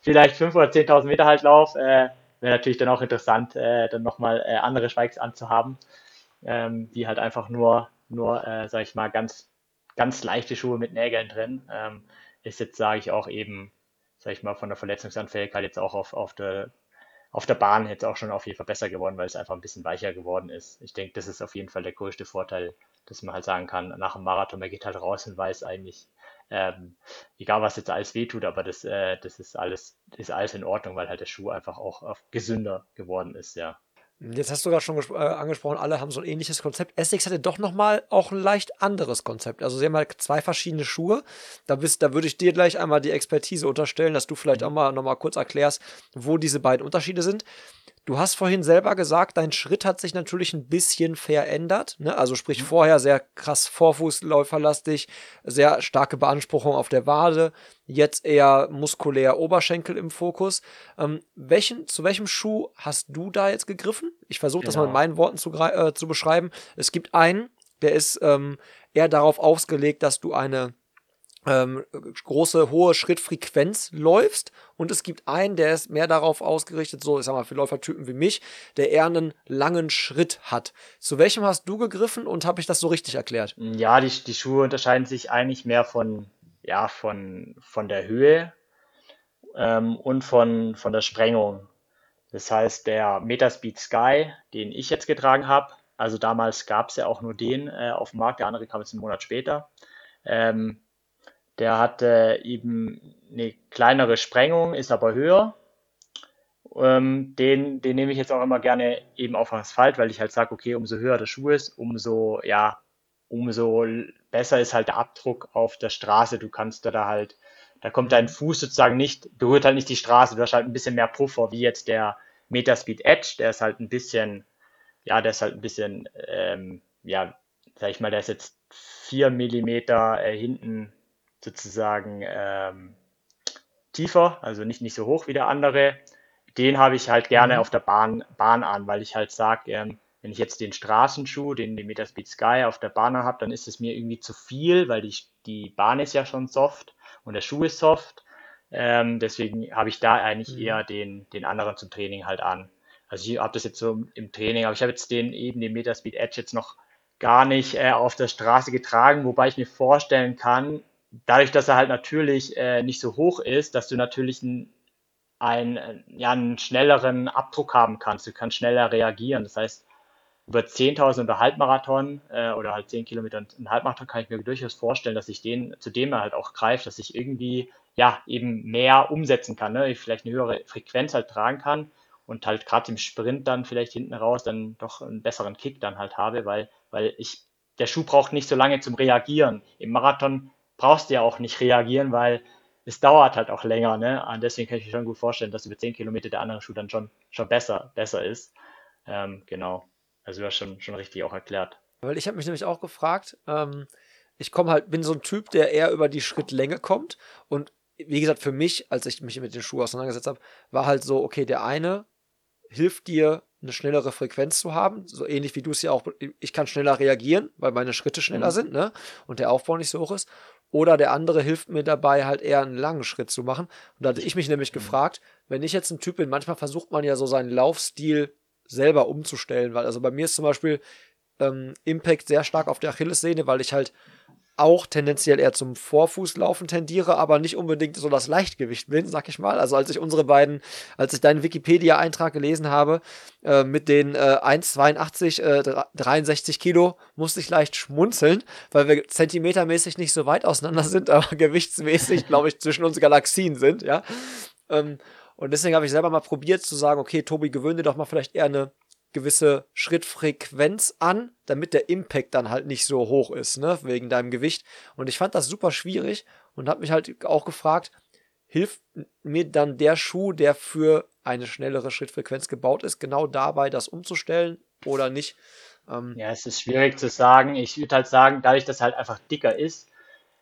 vielleicht 5.000 oder 10.000 Meter halt laufe, äh, wäre natürlich dann auch interessant, äh, dann nochmal äh, andere Spikes anzuhaben, ähm, die halt einfach nur, nur äh, sag ich mal, ganz ganz leichte Schuhe mit Nägeln drin. Ähm, ist jetzt, sage ich auch eben, sage ich mal, von der Verletzungsanfälligkeit jetzt auch auf, auf der auf der Bahn jetzt auch schon auf jeden Fall besser geworden, weil es einfach ein bisschen weicher geworden ist. Ich denke, das ist auf jeden Fall der größte Vorteil, dass man halt sagen kann, nach dem Marathon, man geht halt raus und weiß eigentlich, ähm, egal was jetzt alles wehtut, aber das, äh, das ist alles, ist alles in Ordnung, weil halt der Schuh einfach auch gesünder geworden ist, ja. Jetzt hast du gerade schon äh, angesprochen, alle haben so ein ähnliches Konzept. Essex hatte doch nochmal auch ein leicht anderes Konzept. Also sie haben halt zwei verschiedene Schuhe. Da, bist, da würde ich dir gleich einmal die Expertise unterstellen, dass du vielleicht auch mal nochmal kurz erklärst, wo diese beiden Unterschiede sind. Du hast vorhin selber gesagt, dein Schritt hat sich natürlich ein bisschen verändert. Ne? Also sprich mhm. vorher sehr krass Vorfußläuferlastig, sehr starke Beanspruchung auf der Wade, jetzt eher muskulär Oberschenkel im Fokus. Ähm, welchen, zu welchem Schuh hast du da jetzt gegriffen? Ich versuche genau. das mal in genau. meinen Worten zu, äh, zu beschreiben. Es gibt einen, der ist ähm, eher darauf ausgelegt, dass du eine ähm, große, hohe Schrittfrequenz läufst und es gibt einen, der ist mehr darauf ausgerichtet, so, ich sag mal, für Läufertypen wie mich, der eher einen langen Schritt hat. Zu welchem hast du gegriffen und habe ich das so richtig erklärt? Ja, die, die Schuhe unterscheiden sich eigentlich mehr von, ja, von, von der Höhe ähm, und von, von der Sprengung. Das heißt, der Metaspeed Sky, den ich jetzt getragen habe, also damals gab es ja auch nur den äh, auf dem Markt, der andere kam jetzt einen Monat später. Ähm, der hat äh, eben eine kleinere Sprengung, ist aber höher. Ähm, den, den nehme ich jetzt auch immer gerne eben auf Asphalt, weil ich halt sage, okay, umso höher der Schuh ist, umso, ja, umso besser ist halt der Abdruck auf der Straße. Du kannst da halt, da kommt dein Fuß sozusagen nicht, berührt halt nicht die Straße, du hast halt ein bisschen mehr Puffer, wie jetzt der Metaspeed Edge, der ist halt ein bisschen, ja, der ist halt ein bisschen, ähm, ja, sag ich mal, der ist jetzt vier Millimeter äh, hinten sozusagen ähm, tiefer, also nicht, nicht so hoch wie der andere. Den habe ich halt gerne mhm. auf der Bahn, Bahn an, weil ich halt sage, ähm, wenn ich jetzt den Straßenschuh, den, den Metaspeed Sky auf der Bahn habe, dann ist es mir irgendwie zu viel, weil die, die Bahn ist ja schon soft und der Schuh ist soft. Ähm, deswegen habe ich da eigentlich mhm. eher den, den anderen zum Training halt an. Also ich habe das jetzt so im Training, aber ich habe jetzt den eben den Metaspeed Edge jetzt noch gar nicht äh, auf der Straße getragen, wobei ich mir vorstellen kann, dadurch, dass er halt natürlich äh, nicht so hoch ist, dass du natürlich einen, einen, ja, einen schnelleren Abdruck haben kannst. Du kannst schneller reagieren. Das heißt, über 10.000 oder Halbmarathon äh, oder halt 10 Kilometer und Halbmarathon kann ich mir durchaus vorstellen, dass ich den, zu dem er halt auch greift, dass ich irgendwie ja eben mehr umsetzen kann, ne? ich vielleicht eine höhere Frequenz halt tragen kann und halt gerade im Sprint dann vielleicht hinten raus dann doch einen besseren Kick dann halt habe, weil, weil ich, der Schuh braucht nicht so lange zum Reagieren. Im Marathon brauchst du ja auch nicht reagieren, weil es dauert halt auch länger, ne? Und deswegen kann ich mir schon gut vorstellen, dass über 10 Kilometer der andere Schuh dann schon, schon besser, besser ist. Ähm, genau. Also du hast schon, schon richtig auch erklärt. Weil ich habe mich nämlich auch gefragt, ähm, ich komme halt, bin so ein Typ, der eher über die Schrittlänge kommt. Und wie gesagt, für mich, als ich mich mit den Schuhen auseinandergesetzt habe, war halt so, okay, der eine hilft dir, eine schnellere Frequenz zu haben, so ähnlich wie du es ja auch, ich kann schneller reagieren, weil meine Schritte schneller mhm. sind, ne? Und der Aufbau nicht so hoch ist. Oder der andere hilft mir dabei, halt eher einen langen Schritt zu machen. Und da hatte ich mich nämlich mhm. gefragt, wenn ich jetzt ein Typ bin, manchmal versucht man ja so seinen Laufstil selber umzustellen, weil also bei mir ist zum Beispiel ähm, Impact sehr stark auf der Achillessehne, weil ich halt auch tendenziell eher zum Vorfußlaufen tendiere, aber nicht unbedingt so das Leichtgewicht bin, sag ich mal. Also als ich unsere beiden, als ich deinen Wikipedia-Eintrag gelesen habe, äh, mit den äh, 1,82, äh, 63 Kilo, musste ich leicht schmunzeln, weil wir zentimetermäßig nicht so weit auseinander sind, aber gewichtsmäßig, glaube ich, zwischen uns Galaxien sind, ja. Ähm, und deswegen habe ich selber mal probiert zu sagen, okay, Tobi, gewöhne dir doch mal vielleicht eher eine gewisse Schrittfrequenz an, damit der Impact dann halt nicht so hoch ist, ne, wegen deinem Gewicht. Und ich fand das super schwierig und habe mich halt auch gefragt, hilft mir dann der Schuh, der für eine schnellere Schrittfrequenz gebaut ist, genau dabei das umzustellen oder nicht? Ähm, ja, es ist schwierig zu sagen. Ich würde halt sagen, dadurch, dass er halt einfach dicker ist,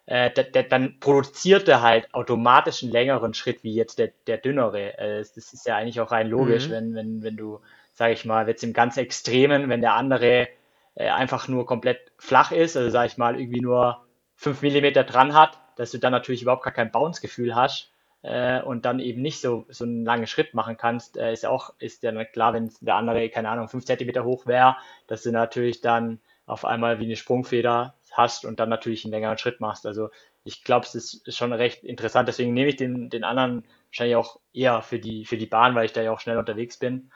äh, der, der, dann produziert er halt automatisch einen längeren Schritt wie jetzt der, der dünnere. Äh, das ist ja eigentlich auch rein logisch, mhm. wenn, wenn, wenn du sage ich mal, jetzt im ganz Extremen, wenn der andere äh, einfach nur komplett flach ist, also sage ich mal, irgendwie nur 5 mm dran hat, dass du dann natürlich überhaupt gar kein Bounce-Gefühl hast äh, und dann eben nicht so, so einen langen Schritt machen kannst, äh, ist ja auch, ist ja klar, wenn der andere, keine Ahnung, 5 cm hoch wäre, dass du natürlich dann auf einmal wie eine Sprungfeder hast und dann natürlich einen längeren Schritt machst. Also ich glaube, es ist schon recht interessant. Deswegen nehme ich den, den anderen wahrscheinlich auch eher für die, für die Bahn, weil ich da ja auch schnell unterwegs bin.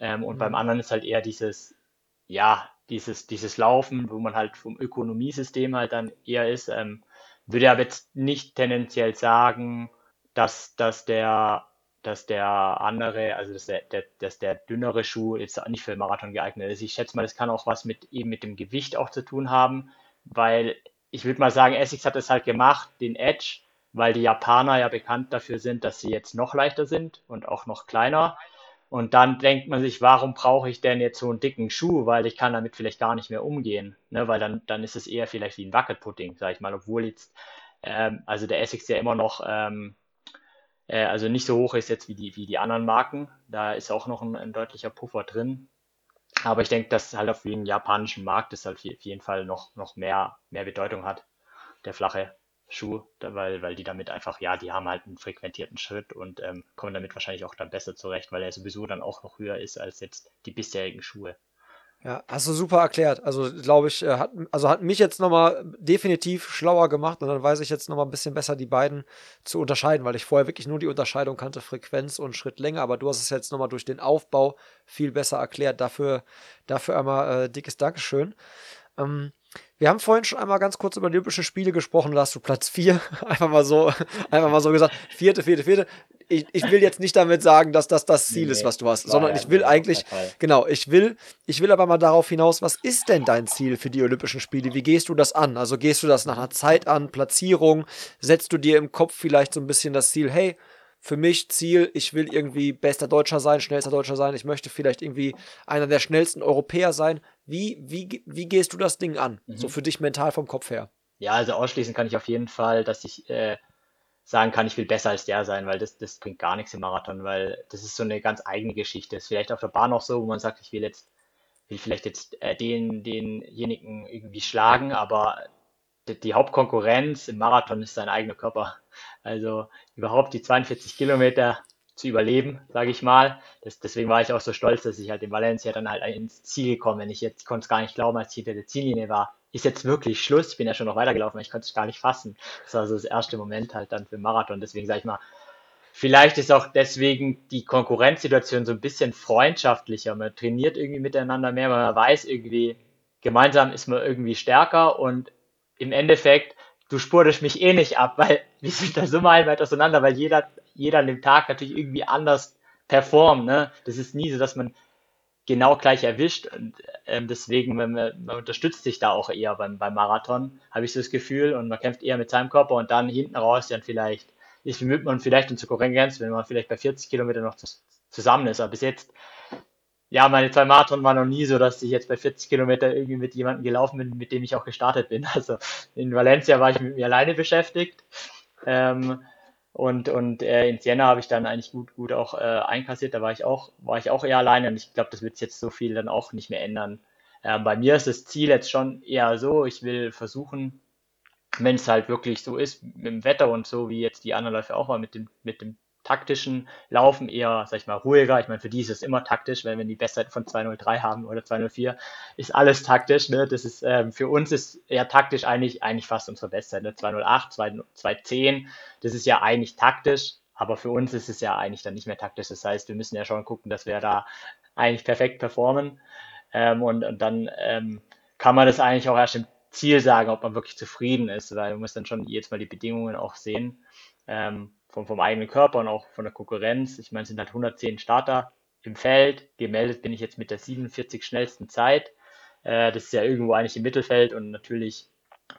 Ähm, und mhm. beim anderen ist halt eher dieses, ja, dieses, dieses Laufen, wo man halt vom Ökonomiesystem halt dann eher ist. Ähm, würde aber jetzt nicht tendenziell sagen, dass, dass der dass der andere, also dass der, der, dass der dünnere Schuh jetzt nicht für Marathon geeignet ist. Ich schätze mal, das kann auch was mit eben mit dem Gewicht auch zu tun haben, weil ich würde mal sagen, Essex hat es halt gemacht, den Edge, weil die Japaner ja bekannt dafür sind, dass sie jetzt noch leichter sind und auch noch kleiner. Und dann denkt man sich, warum brauche ich denn jetzt so einen dicken Schuh, weil ich kann damit vielleicht gar nicht mehr umgehen, ne? weil dann, dann ist es eher vielleicht wie ein Wackelpudding, sage ich mal, obwohl jetzt, ähm, also der Essex ja immer noch, ähm, äh, also nicht so hoch ist jetzt wie die, wie die anderen Marken, da ist auch noch ein, ein deutlicher Puffer drin. Aber ich denke, dass halt auf den japanischen Markt das halt auf jeden Fall noch, noch mehr, mehr Bedeutung hat, der flache. Schuh, weil, weil die damit einfach, ja, die haben halt einen frequentierten Schritt und ähm, kommen damit wahrscheinlich auch dann besser zurecht, weil er sowieso dann auch noch höher ist als jetzt die bisherigen Schuhe. Ja, hast du super erklärt. Also, glaube ich, äh, hat, also hat mich jetzt nochmal definitiv schlauer gemacht und dann weiß ich jetzt nochmal ein bisschen besser, die beiden zu unterscheiden, weil ich vorher wirklich nur die Unterscheidung kannte, Frequenz und Schrittlänge, aber du hast es jetzt nochmal durch den Aufbau viel besser erklärt. Dafür, dafür einmal äh, dickes Dankeschön. Ähm, wir haben vorhin schon einmal ganz kurz über Olympische Spiele gesprochen, da hast du Platz 4, einfach mal so, einfach mal so gesagt, vierte, vierte, vierte. Ich, ich will jetzt nicht damit sagen, dass das das Ziel nee, ist, was du hast, sondern ich will ja, eigentlich, genau, ich will, ich will aber mal darauf hinaus, was ist denn dein Ziel für die Olympischen Spiele? Wie gehst du das an? Also gehst du das nach einer Zeit an, Platzierung? Setzt du dir im Kopf vielleicht so ein bisschen das Ziel, hey, für mich Ziel, ich will irgendwie bester Deutscher sein, schnellster Deutscher sein, ich möchte vielleicht irgendwie einer der schnellsten Europäer sein. Wie, wie, wie gehst du das Ding an? Mhm. So für dich mental vom Kopf her? Ja, also ausschließen kann ich auf jeden Fall, dass ich äh, sagen kann, ich will besser als der sein, weil das, das bringt gar nichts im Marathon, weil das ist so eine ganz eigene Geschichte. Das ist vielleicht auf der Bahn auch so, wo man sagt, ich will jetzt, will vielleicht jetzt äh, den, denjenigen irgendwie schlagen, aber die, die Hauptkonkurrenz im Marathon ist sein eigener Körper. Also überhaupt die 42 Kilometer zu überleben, sage ich mal. Das, deswegen war ich auch so stolz, dass ich halt in Valencia dann halt ins Ziel gekommen bin. Ich jetzt konnte es gar nicht glauben, als ich hinter der Ziellinie war. Ist jetzt wirklich Schluss. Ich bin ja schon noch weitergelaufen, ich konnte es gar nicht fassen. Das war so das erste Moment halt dann für Marathon. Deswegen sage ich mal, vielleicht ist auch deswegen die Konkurrenzsituation so ein bisschen freundschaftlicher. Man trainiert irgendwie miteinander mehr, man weiß irgendwie, gemeinsam ist man irgendwie stärker und im Endeffekt du spurtest mich eh nicht ab, weil wir sind da so meilenweit auseinander, weil jeder, jeder an dem Tag natürlich irgendwie anders performt. Ne? Das ist nie so, dass man genau gleich erwischt. Und ähm, deswegen, man, man unterstützt sich da auch eher beim, beim Marathon, habe ich so das Gefühl. Und man kämpft eher mit seinem Körper und dann hinten raus dann vielleicht, ist man vielleicht in zur Konkurrenz, wenn man vielleicht bei 40 Kilometern noch zusammen ist. Aber bis jetzt ja, meine zwei Marathon waren noch nie so, dass ich jetzt bei 40 Kilometer irgendwie mit jemandem gelaufen bin, mit dem ich auch gestartet bin. Also in Valencia war ich mit mir alleine beschäftigt. Ähm, und und äh, in Siena habe ich dann eigentlich gut, gut auch äh, einkassiert. Da war ich auch, war ich auch eher alleine und ich glaube, das wird jetzt so viel dann auch nicht mehr ändern. Ähm, bei mir ist das Ziel jetzt schon eher so, ich will versuchen, wenn es halt wirklich so ist mit dem Wetter und so, wie jetzt die anderen Läufe auch mal mit dem, mit dem taktischen Laufen eher, sag ich mal, ruhiger. Ich meine, für die ist es immer taktisch, wenn wir die Bestzeit von 203 haben oder 204, ist alles taktisch. Ne? Das ist ähm, für uns ist eher taktisch eigentlich, eigentlich fast unsere Bestzeit. Ne? 208, 210, das ist ja eigentlich taktisch, aber für uns ist es ja eigentlich dann nicht mehr taktisch. Das heißt, wir müssen ja schon gucken, dass wir da eigentlich perfekt performen. Ähm, und, und dann ähm, kann man das eigentlich auch erst im Ziel sagen, ob man wirklich zufrieden ist, weil man muss dann schon jetzt mal die Bedingungen auch sehen. Ähm, vom, vom eigenen Körper und auch von der Konkurrenz. Ich meine, es sind halt 110 Starter im Feld. Gemeldet bin ich jetzt mit der 47 schnellsten Zeit. Äh, das ist ja irgendwo eigentlich im Mittelfeld und natürlich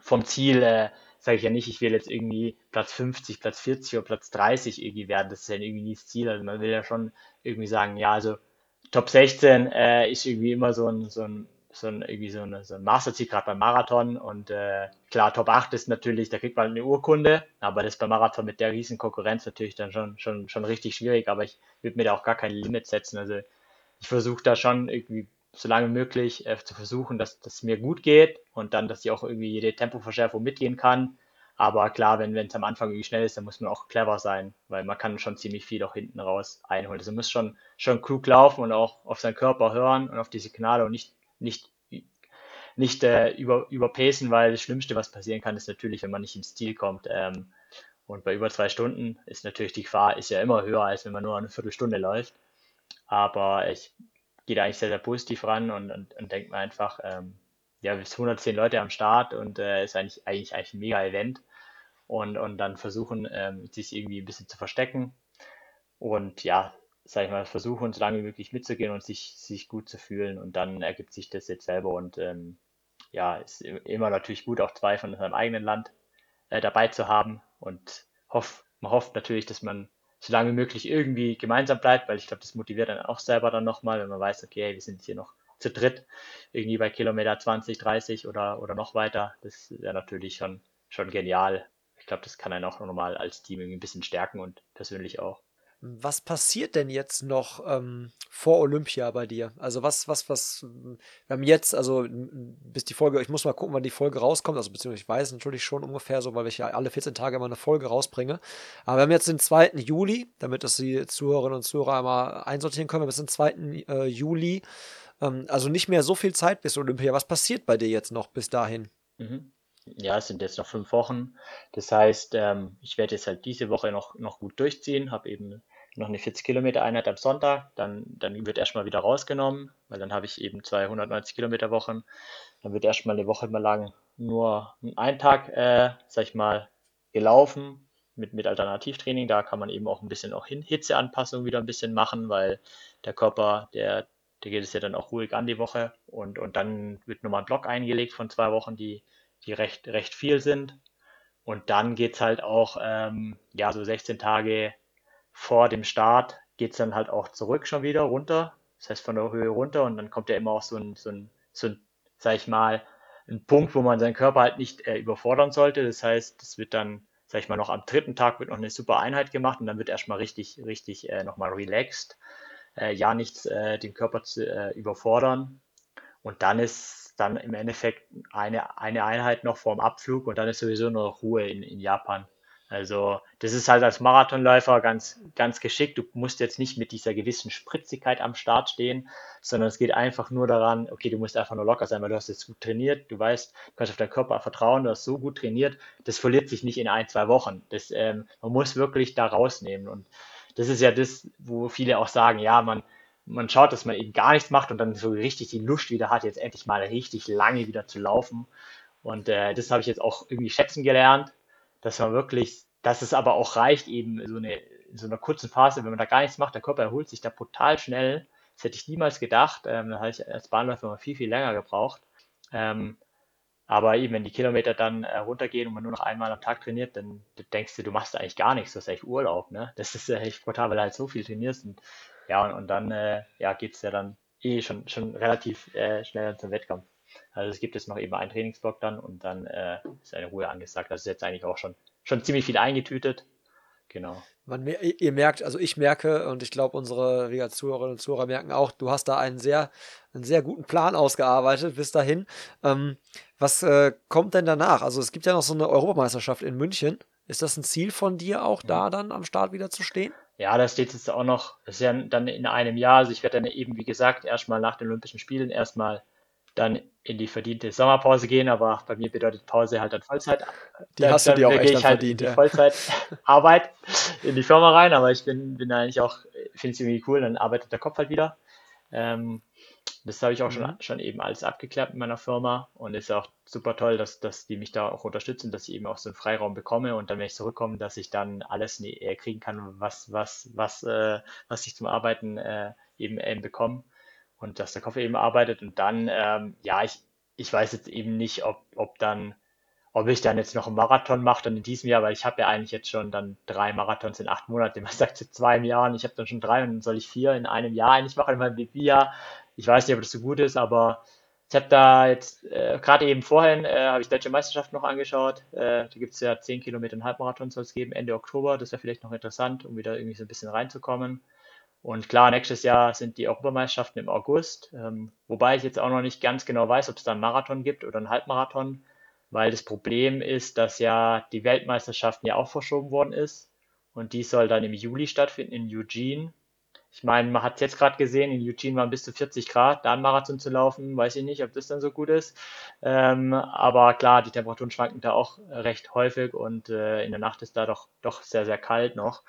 vom Ziel äh, sage ich ja nicht, ich will jetzt irgendwie Platz 50, Platz 40 oder Platz 30 irgendwie werden. Das ist ja irgendwie nie das Ziel. Also man will ja schon irgendwie sagen, ja, also Top 16 äh, ist irgendwie immer so ein, so ein so ein, irgendwie so, eine, so ein Masterziel, gerade beim Marathon. Und äh, klar, Top 8 ist natürlich, da kriegt man eine Urkunde, aber das beim Marathon mit der riesen Konkurrenz natürlich dann schon, schon, schon richtig schwierig. Aber ich würde mir da auch gar kein Limit setzen. Also ich versuche da schon irgendwie so lange möglich äh, zu versuchen, dass das mir gut geht und dann, dass ich auch irgendwie jede Tempoverschärfung mitgehen kann. Aber klar, wenn es am Anfang irgendwie schnell ist, dann muss man auch clever sein, weil man kann schon ziemlich viel auch hinten raus einholen. Also man muss schon, schon klug laufen und auch auf seinen Körper hören und auf die Signale und nicht nicht, nicht äh, über, überpacen, weil das Schlimmste, was passieren kann, ist natürlich, wenn man nicht ins Ziel kommt. Ähm, und bei über zwei Stunden ist natürlich die Gefahr ist ja immer höher, als wenn man nur eine Viertelstunde läuft. Aber ich gehe da eigentlich sehr, sehr positiv ran und, und, und denke mir einfach, ähm, ja, bis 110 Leute am Start und äh, ist eigentlich, eigentlich, eigentlich ein mega Event. Und, und dann versuchen, ähm, sich irgendwie ein bisschen zu verstecken. Und ja, sag ich mal, versuchen, so lange wie möglich mitzugehen und sich, sich gut zu fühlen. Und dann ergibt sich das jetzt selber. Und ähm, ja, ist immer natürlich gut, auch zwei von seinem eigenen Land äh, dabei zu haben. Und hoff, man hofft natürlich, dass man so lange wie möglich irgendwie gemeinsam bleibt, weil ich glaube, das motiviert dann auch selber dann nochmal, wenn man weiß, okay, hey, wir sind hier noch zu dritt, irgendwie bei Kilometer 20, 30 oder, oder noch weiter. Das wäre natürlich schon, schon genial. Ich glaube, das kann einen auch nochmal als Team irgendwie ein bisschen stärken und persönlich auch. Was passiert denn jetzt noch ähm, vor Olympia bei dir? Also was, was, was, wir haben jetzt, also bis die Folge, ich muss mal gucken, wann die Folge rauskommt, also beziehungsweise ich weiß natürlich schon ungefähr so, weil ich ja alle 14 Tage immer eine Folge rausbringe. Aber wir haben jetzt den 2. Juli, damit das die Zuhörerinnen und Zuhörer einmal einsortieren können, wir bis den 2. Äh, Juli. Ähm, also nicht mehr so viel Zeit bis Olympia. Was passiert bei dir jetzt noch bis dahin? Mhm. Ja, es sind jetzt noch fünf Wochen. Das heißt, ähm, ich werde jetzt halt diese Woche noch, noch gut durchziehen, habe eben noch eine 40 Kilometer Einheit am Sonntag, dann, dann wird erstmal wieder rausgenommen, weil dann habe ich eben 290 Kilometer Wochen. Dann wird erstmal eine Woche mal lang nur ein Tag, äh, sag ich mal, gelaufen mit, mit Alternativtraining. Da kann man eben auch ein bisschen auch hin Hitzeanpassung wieder ein bisschen machen, weil der Körper, der, der geht es ja dann auch ruhig an die Woche und, und dann wird nochmal ein Block eingelegt von zwei Wochen, die die recht, recht viel sind. Und dann geht es halt auch, ähm, ja, so 16 Tage vor dem Start geht es dann halt auch zurück schon wieder runter. Das heißt von der Höhe runter und dann kommt ja immer auch so ein, so ein, so ein sag ich mal, ein Punkt, wo man seinen Körper halt nicht äh, überfordern sollte. Das heißt, es wird dann, sag ich mal, noch am dritten Tag wird noch eine super Einheit gemacht und dann wird erstmal richtig, richtig äh, nochmal relaxed. Äh, ja, nichts äh, den Körper zu äh, überfordern. Und dann ist dann im Endeffekt eine, eine Einheit noch vorm Abflug und dann ist sowieso nur noch Ruhe in, in Japan. Also das ist halt als Marathonläufer ganz, ganz geschickt. Du musst jetzt nicht mit dieser gewissen Spritzigkeit am Start stehen, sondern es geht einfach nur daran, okay, du musst einfach nur locker sein, weil du hast jetzt gut trainiert, du weißt, du kannst auf deinen Körper vertrauen, du hast so gut trainiert, das verliert sich nicht in ein, zwei Wochen. Das, ähm, man muss wirklich da rausnehmen und das ist ja das, wo viele auch sagen, ja, man, man schaut, dass man eben gar nichts macht und dann so richtig die Lust wieder hat, jetzt endlich mal richtig lange wieder zu laufen. Und äh, das habe ich jetzt auch irgendwie schätzen gelernt, dass man wirklich, dass es aber auch reicht, eben so eine in so einer kurzen Phase, wenn man da gar nichts macht, der Körper erholt sich da brutal schnell. Das hätte ich niemals gedacht. Ähm, da habe ich als Bahnläufer immer viel, viel länger gebraucht. Ähm, aber eben, wenn die Kilometer dann äh, runtergehen und man nur noch einmal am Tag trainiert, dann denkst du, du machst eigentlich gar nichts, das ist echt Urlaub. Ne? Das ist echt brutal, weil du halt so viel trainierst. Und ja, und, und dann äh, ja, geht es ja dann eh schon, schon relativ äh, schnell zum Wettkampf. Also es gibt jetzt noch eben einen Trainingsblock dann und dann äh, ist eine Ruhe angesagt. Das ist jetzt eigentlich auch schon, schon ziemlich viel eingetütet. genau. Man, ihr merkt, also ich merke und ich glaube, unsere wie Zuhörerinnen und Zuhörer merken auch, du hast da einen sehr, einen sehr guten Plan ausgearbeitet bis dahin. Ähm, was äh, kommt denn danach? Also es gibt ja noch so eine Europameisterschaft in München. Ist das ein Ziel von dir auch, mhm. da dann am Start wieder zu stehen? Ja, da steht jetzt auch noch, das ist ja dann in einem Jahr, also ich werde dann eben, wie gesagt, erstmal nach den Olympischen Spielen erstmal dann in die verdiente Sommerpause gehen, aber bei mir bedeutet Pause halt dann Vollzeit. Die dann, hast du dir auch echt ich halt verdient, in die ja. Vollzeitarbeit in die Firma rein, aber ich bin, bin eigentlich auch, finde es irgendwie cool, dann arbeitet der Kopf halt wieder. Ähm, das habe ich auch mhm. schon, schon eben alles abgeklärt mit meiner Firma und ist auch super toll, dass, dass die mich da auch unterstützen, dass ich eben auch so einen Freiraum bekomme und dann, wenn ich zurückkomme, dass ich dann alles kriegen kann, was, was, was, äh, was ich zum Arbeiten äh, eben, eben bekomme und dass der Koffer eben arbeitet und dann, ähm, ja, ich, ich weiß jetzt eben nicht, ob, ob dann, ob ich dann jetzt noch einen Marathon mache dann in diesem Jahr, weil ich habe ja eigentlich jetzt schon dann drei Marathons in acht Monaten. Man sagt zu zwei Jahren, ich habe dann schon drei und dann soll ich vier in einem Jahr eigentlich machen in meinem BB-Jahr. Ich weiß nicht, ob das so gut ist, aber ich habe da jetzt äh, gerade eben vorhin äh, habe ich deutsche Meisterschaft noch angeschaut. Äh, da gibt es ja zehn Kilometer und Halbmarathon soll es geben Ende Oktober. Das wäre vielleicht noch interessant, um wieder irgendwie so ein bisschen reinzukommen. Und klar, nächstes Jahr sind die Europameisterschaften im August, ähm, wobei ich jetzt auch noch nicht ganz genau weiß, ob es da einen Marathon gibt oder einen Halbmarathon, weil das Problem ist, dass ja die Weltmeisterschaften ja auch verschoben worden ist und die soll dann im Juli stattfinden in Eugene. Ich meine, man hat es jetzt gerade gesehen, in Eugene waren bis zu 40 Grad, da einen Marathon zu laufen, weiß ich nicht, ob das dann so gut ist. Ähm, aber klar, die Temperaturen schwanken da auch recht häufig und äh, in der Nacht ist da doch, doch sehr, sehr kalt noch.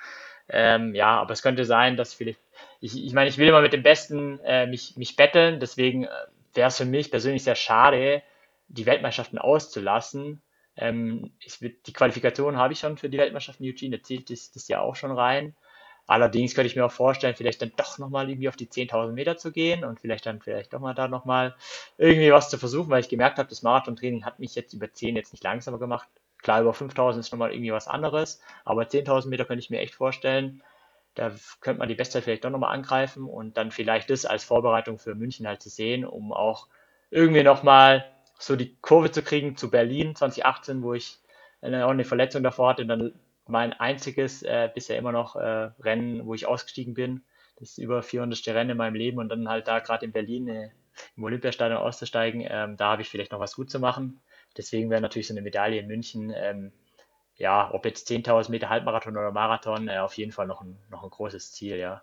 Ähm, ja, aber es könnte sein, dass vielleicht, ich, ich meine, ich will immer mit dem Besten äh, mich, mich betteln, deswegen äh, wäre es für mich persönlich sehr schade, die Weltmeisterschaften auszulassen. Ähm, ich, die Qualifikation habe ich schon für die Weltmeisterschaften Eugene, da zählt das, das ja auch schon rein. Allerdings könnte ich mir auch vorstellen, vielleicht dann doch nochmal irgendwie auf die 10.000 Meter zu gehen und vielleicht dann vielleicht doch mal da nochmal irgendwie was zu versuchen, weil ich gemerkt habe, das Marathon-Training hat mich jetzt über 10 jetzt nicht langsamer gemacht. Klar, über 5000 ist nochmal irgendwie was anderes, aber 10.000 Meter könnte ich mir echt vorstellen. Da könnte man die Bestzeit vielleicht doch nochmal angreifen und dann vielleicht das als Vorbereitung für München halt zu sehen, um auch irgendwie nochmal so die Kurve zu kriegen zu Berlin 2018, wo ich auch eine Verletzung davor hatte, dann mein einziges äh, bisher immer noch äh, Rennen, wo ich ausgestiegen bin. Das ist über 400. Rennen in meinem Leben und dann halt da gerade in Berlin äh, im Olympiastadion auszusteigen, ähm, da habe ich vielleicht noch was gut zu machen. Deswegen wäre natürlich so eine Medaille in München, ähm, ja, ob jetzt 10.000 Meter Halbmarathon oder Marathon, äh, auf jeden Fall noch ein, noch ein großes Ziel, ja.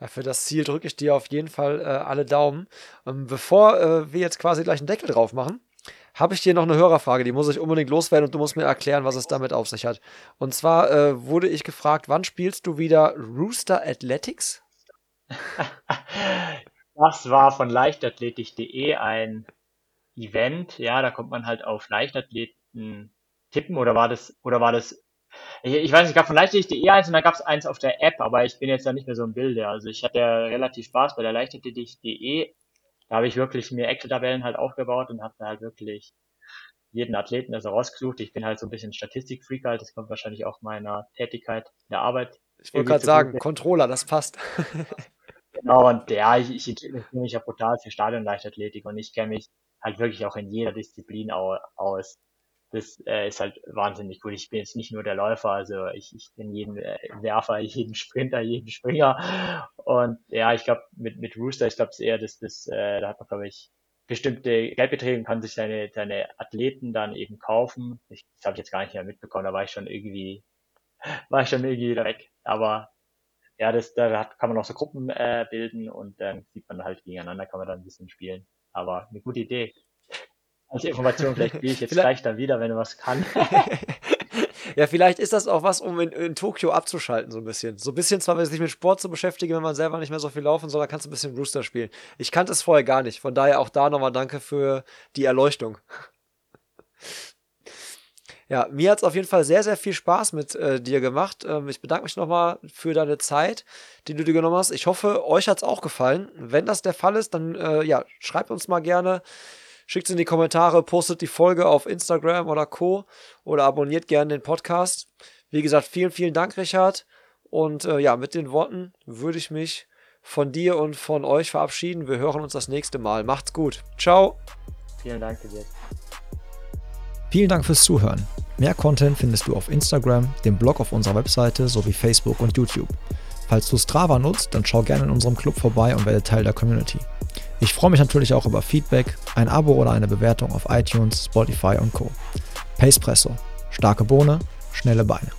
Ja, für das Ziel drücke ich dir auf jeden Fall äh, alle Daumen. Ähm, bevor äh, wir jetzt quasi gleich einen Deckel drauf machen, habe ich dir noch eine Hörerfrage, die muss ich unbedingt loswerden und du musst mir erklären, was es damit auf sich hat. Und zwar äh, wurde ich gefragt, wann spielst du wieder Rooster Athletics? das war von leichtathletik.de ein Event, ja, da kommt man halt auf Leichtathleten tippen oder war das, oder war das, ich, ich weiß nicht, gab von Leichtathletik.de eins und dann gab es eins auf der App, aber ich bin jetzt ja nicht mehr so im Bilde. Also ich hatte ja relativ Spaß bei der Leichtathletik.de. Da habe ich wirklich mir Excel-Tabellen halt aufgebaut und habe da halt wirklich jeden Athleten also rausgesucht. Ich bin halt so ein bisschen Statistik-Freak halt, das kommt wahrscheinlich auch meiner Tätigkeit in der Arbeit. Ich wollte gerade sagen, Controller, das passt. genau, und ja, ich, ich interessiere mich ja brutal für Stadionleichtathletik und ich kenne mich halt wirklich auch in jeder Disziplin aus. Das äh, ist halt wahnsinnig cool. Ich bin jetzt nicht nur der Läufer, also ich, ich bin jeden äh, Werfer, jeden Sprinter, jeden Springer. Und ja, ich glaube, mit, mit Rooster, ich glaube, es eher das, das, äh, da hat man, glaube ich, bestimmte Geldbeträge und kann sich seine, seine Athleten dann eben kaufen. Ich, das habe ich jetzt gar nicht mehr mitbekommen, da war ich schon irgendwie, war ich schon irgendwie wieder weg. Aber ja, das, da hat, kann man auch so Gruppen äh, bilden und dann sieht man halt gegeneinander, kann man dann ein bisschen spielen. Aber eine gute Idee. Als Information, vielleicht gehe ich jetzt gleich dann wieder, wenn du was kann. ja, vielleicht ist das auch was, um in, in, Tokio abzuschalten, so ein bisschen. So ein bisschen zwar sich mit Sport zu beschäftigen, wenn man selber nicht mehr so viel laufen soll, dann kannst du ein bisschen Rooster spielen. Ich kannte es vorher gar nicht. Von daher auch da nochmal danke für die Erleuchtung. Ja, mir hat es auf jeden Fall sehr, sehr viel Spaß mit äh, dir gemacht. Ähm, ich bedanke mich nochmal für deine Zeit, die du dir genommen hast. Ich hoffe, euch hat es auch gefallen. Wenn das der Fall ist, dann äh, ja, schreibt uns mal gerne. Schickt es in die Kommentare, postet die Folge auf Instagram oder Co. oder abonniert gerne den Podcast. Wie gesagt, vielen, vielen Dank, Richard. Und äh, ja, mit den Worten würde ich mich von dir und von euch verabschieden. Wir hören uns das nächste Mal. Macht's gut. Ciao. Vielen Dank dir. Vielen Dank fürs Zuhören. Mehr Content findest du auf Instagram, dem Blog auf unserer Webseite sowie Facebook und YouTube. Falls du Strava nutzt, dann schau gerne in unserem Club vorbei und werde Teil der Community. Ich freue mich natürlich auch über Feedback, ein Abo oder eine Bewertung auf iTunes, Spotify und Co. Pacepresso. Starke Bohne, schnelle Beine.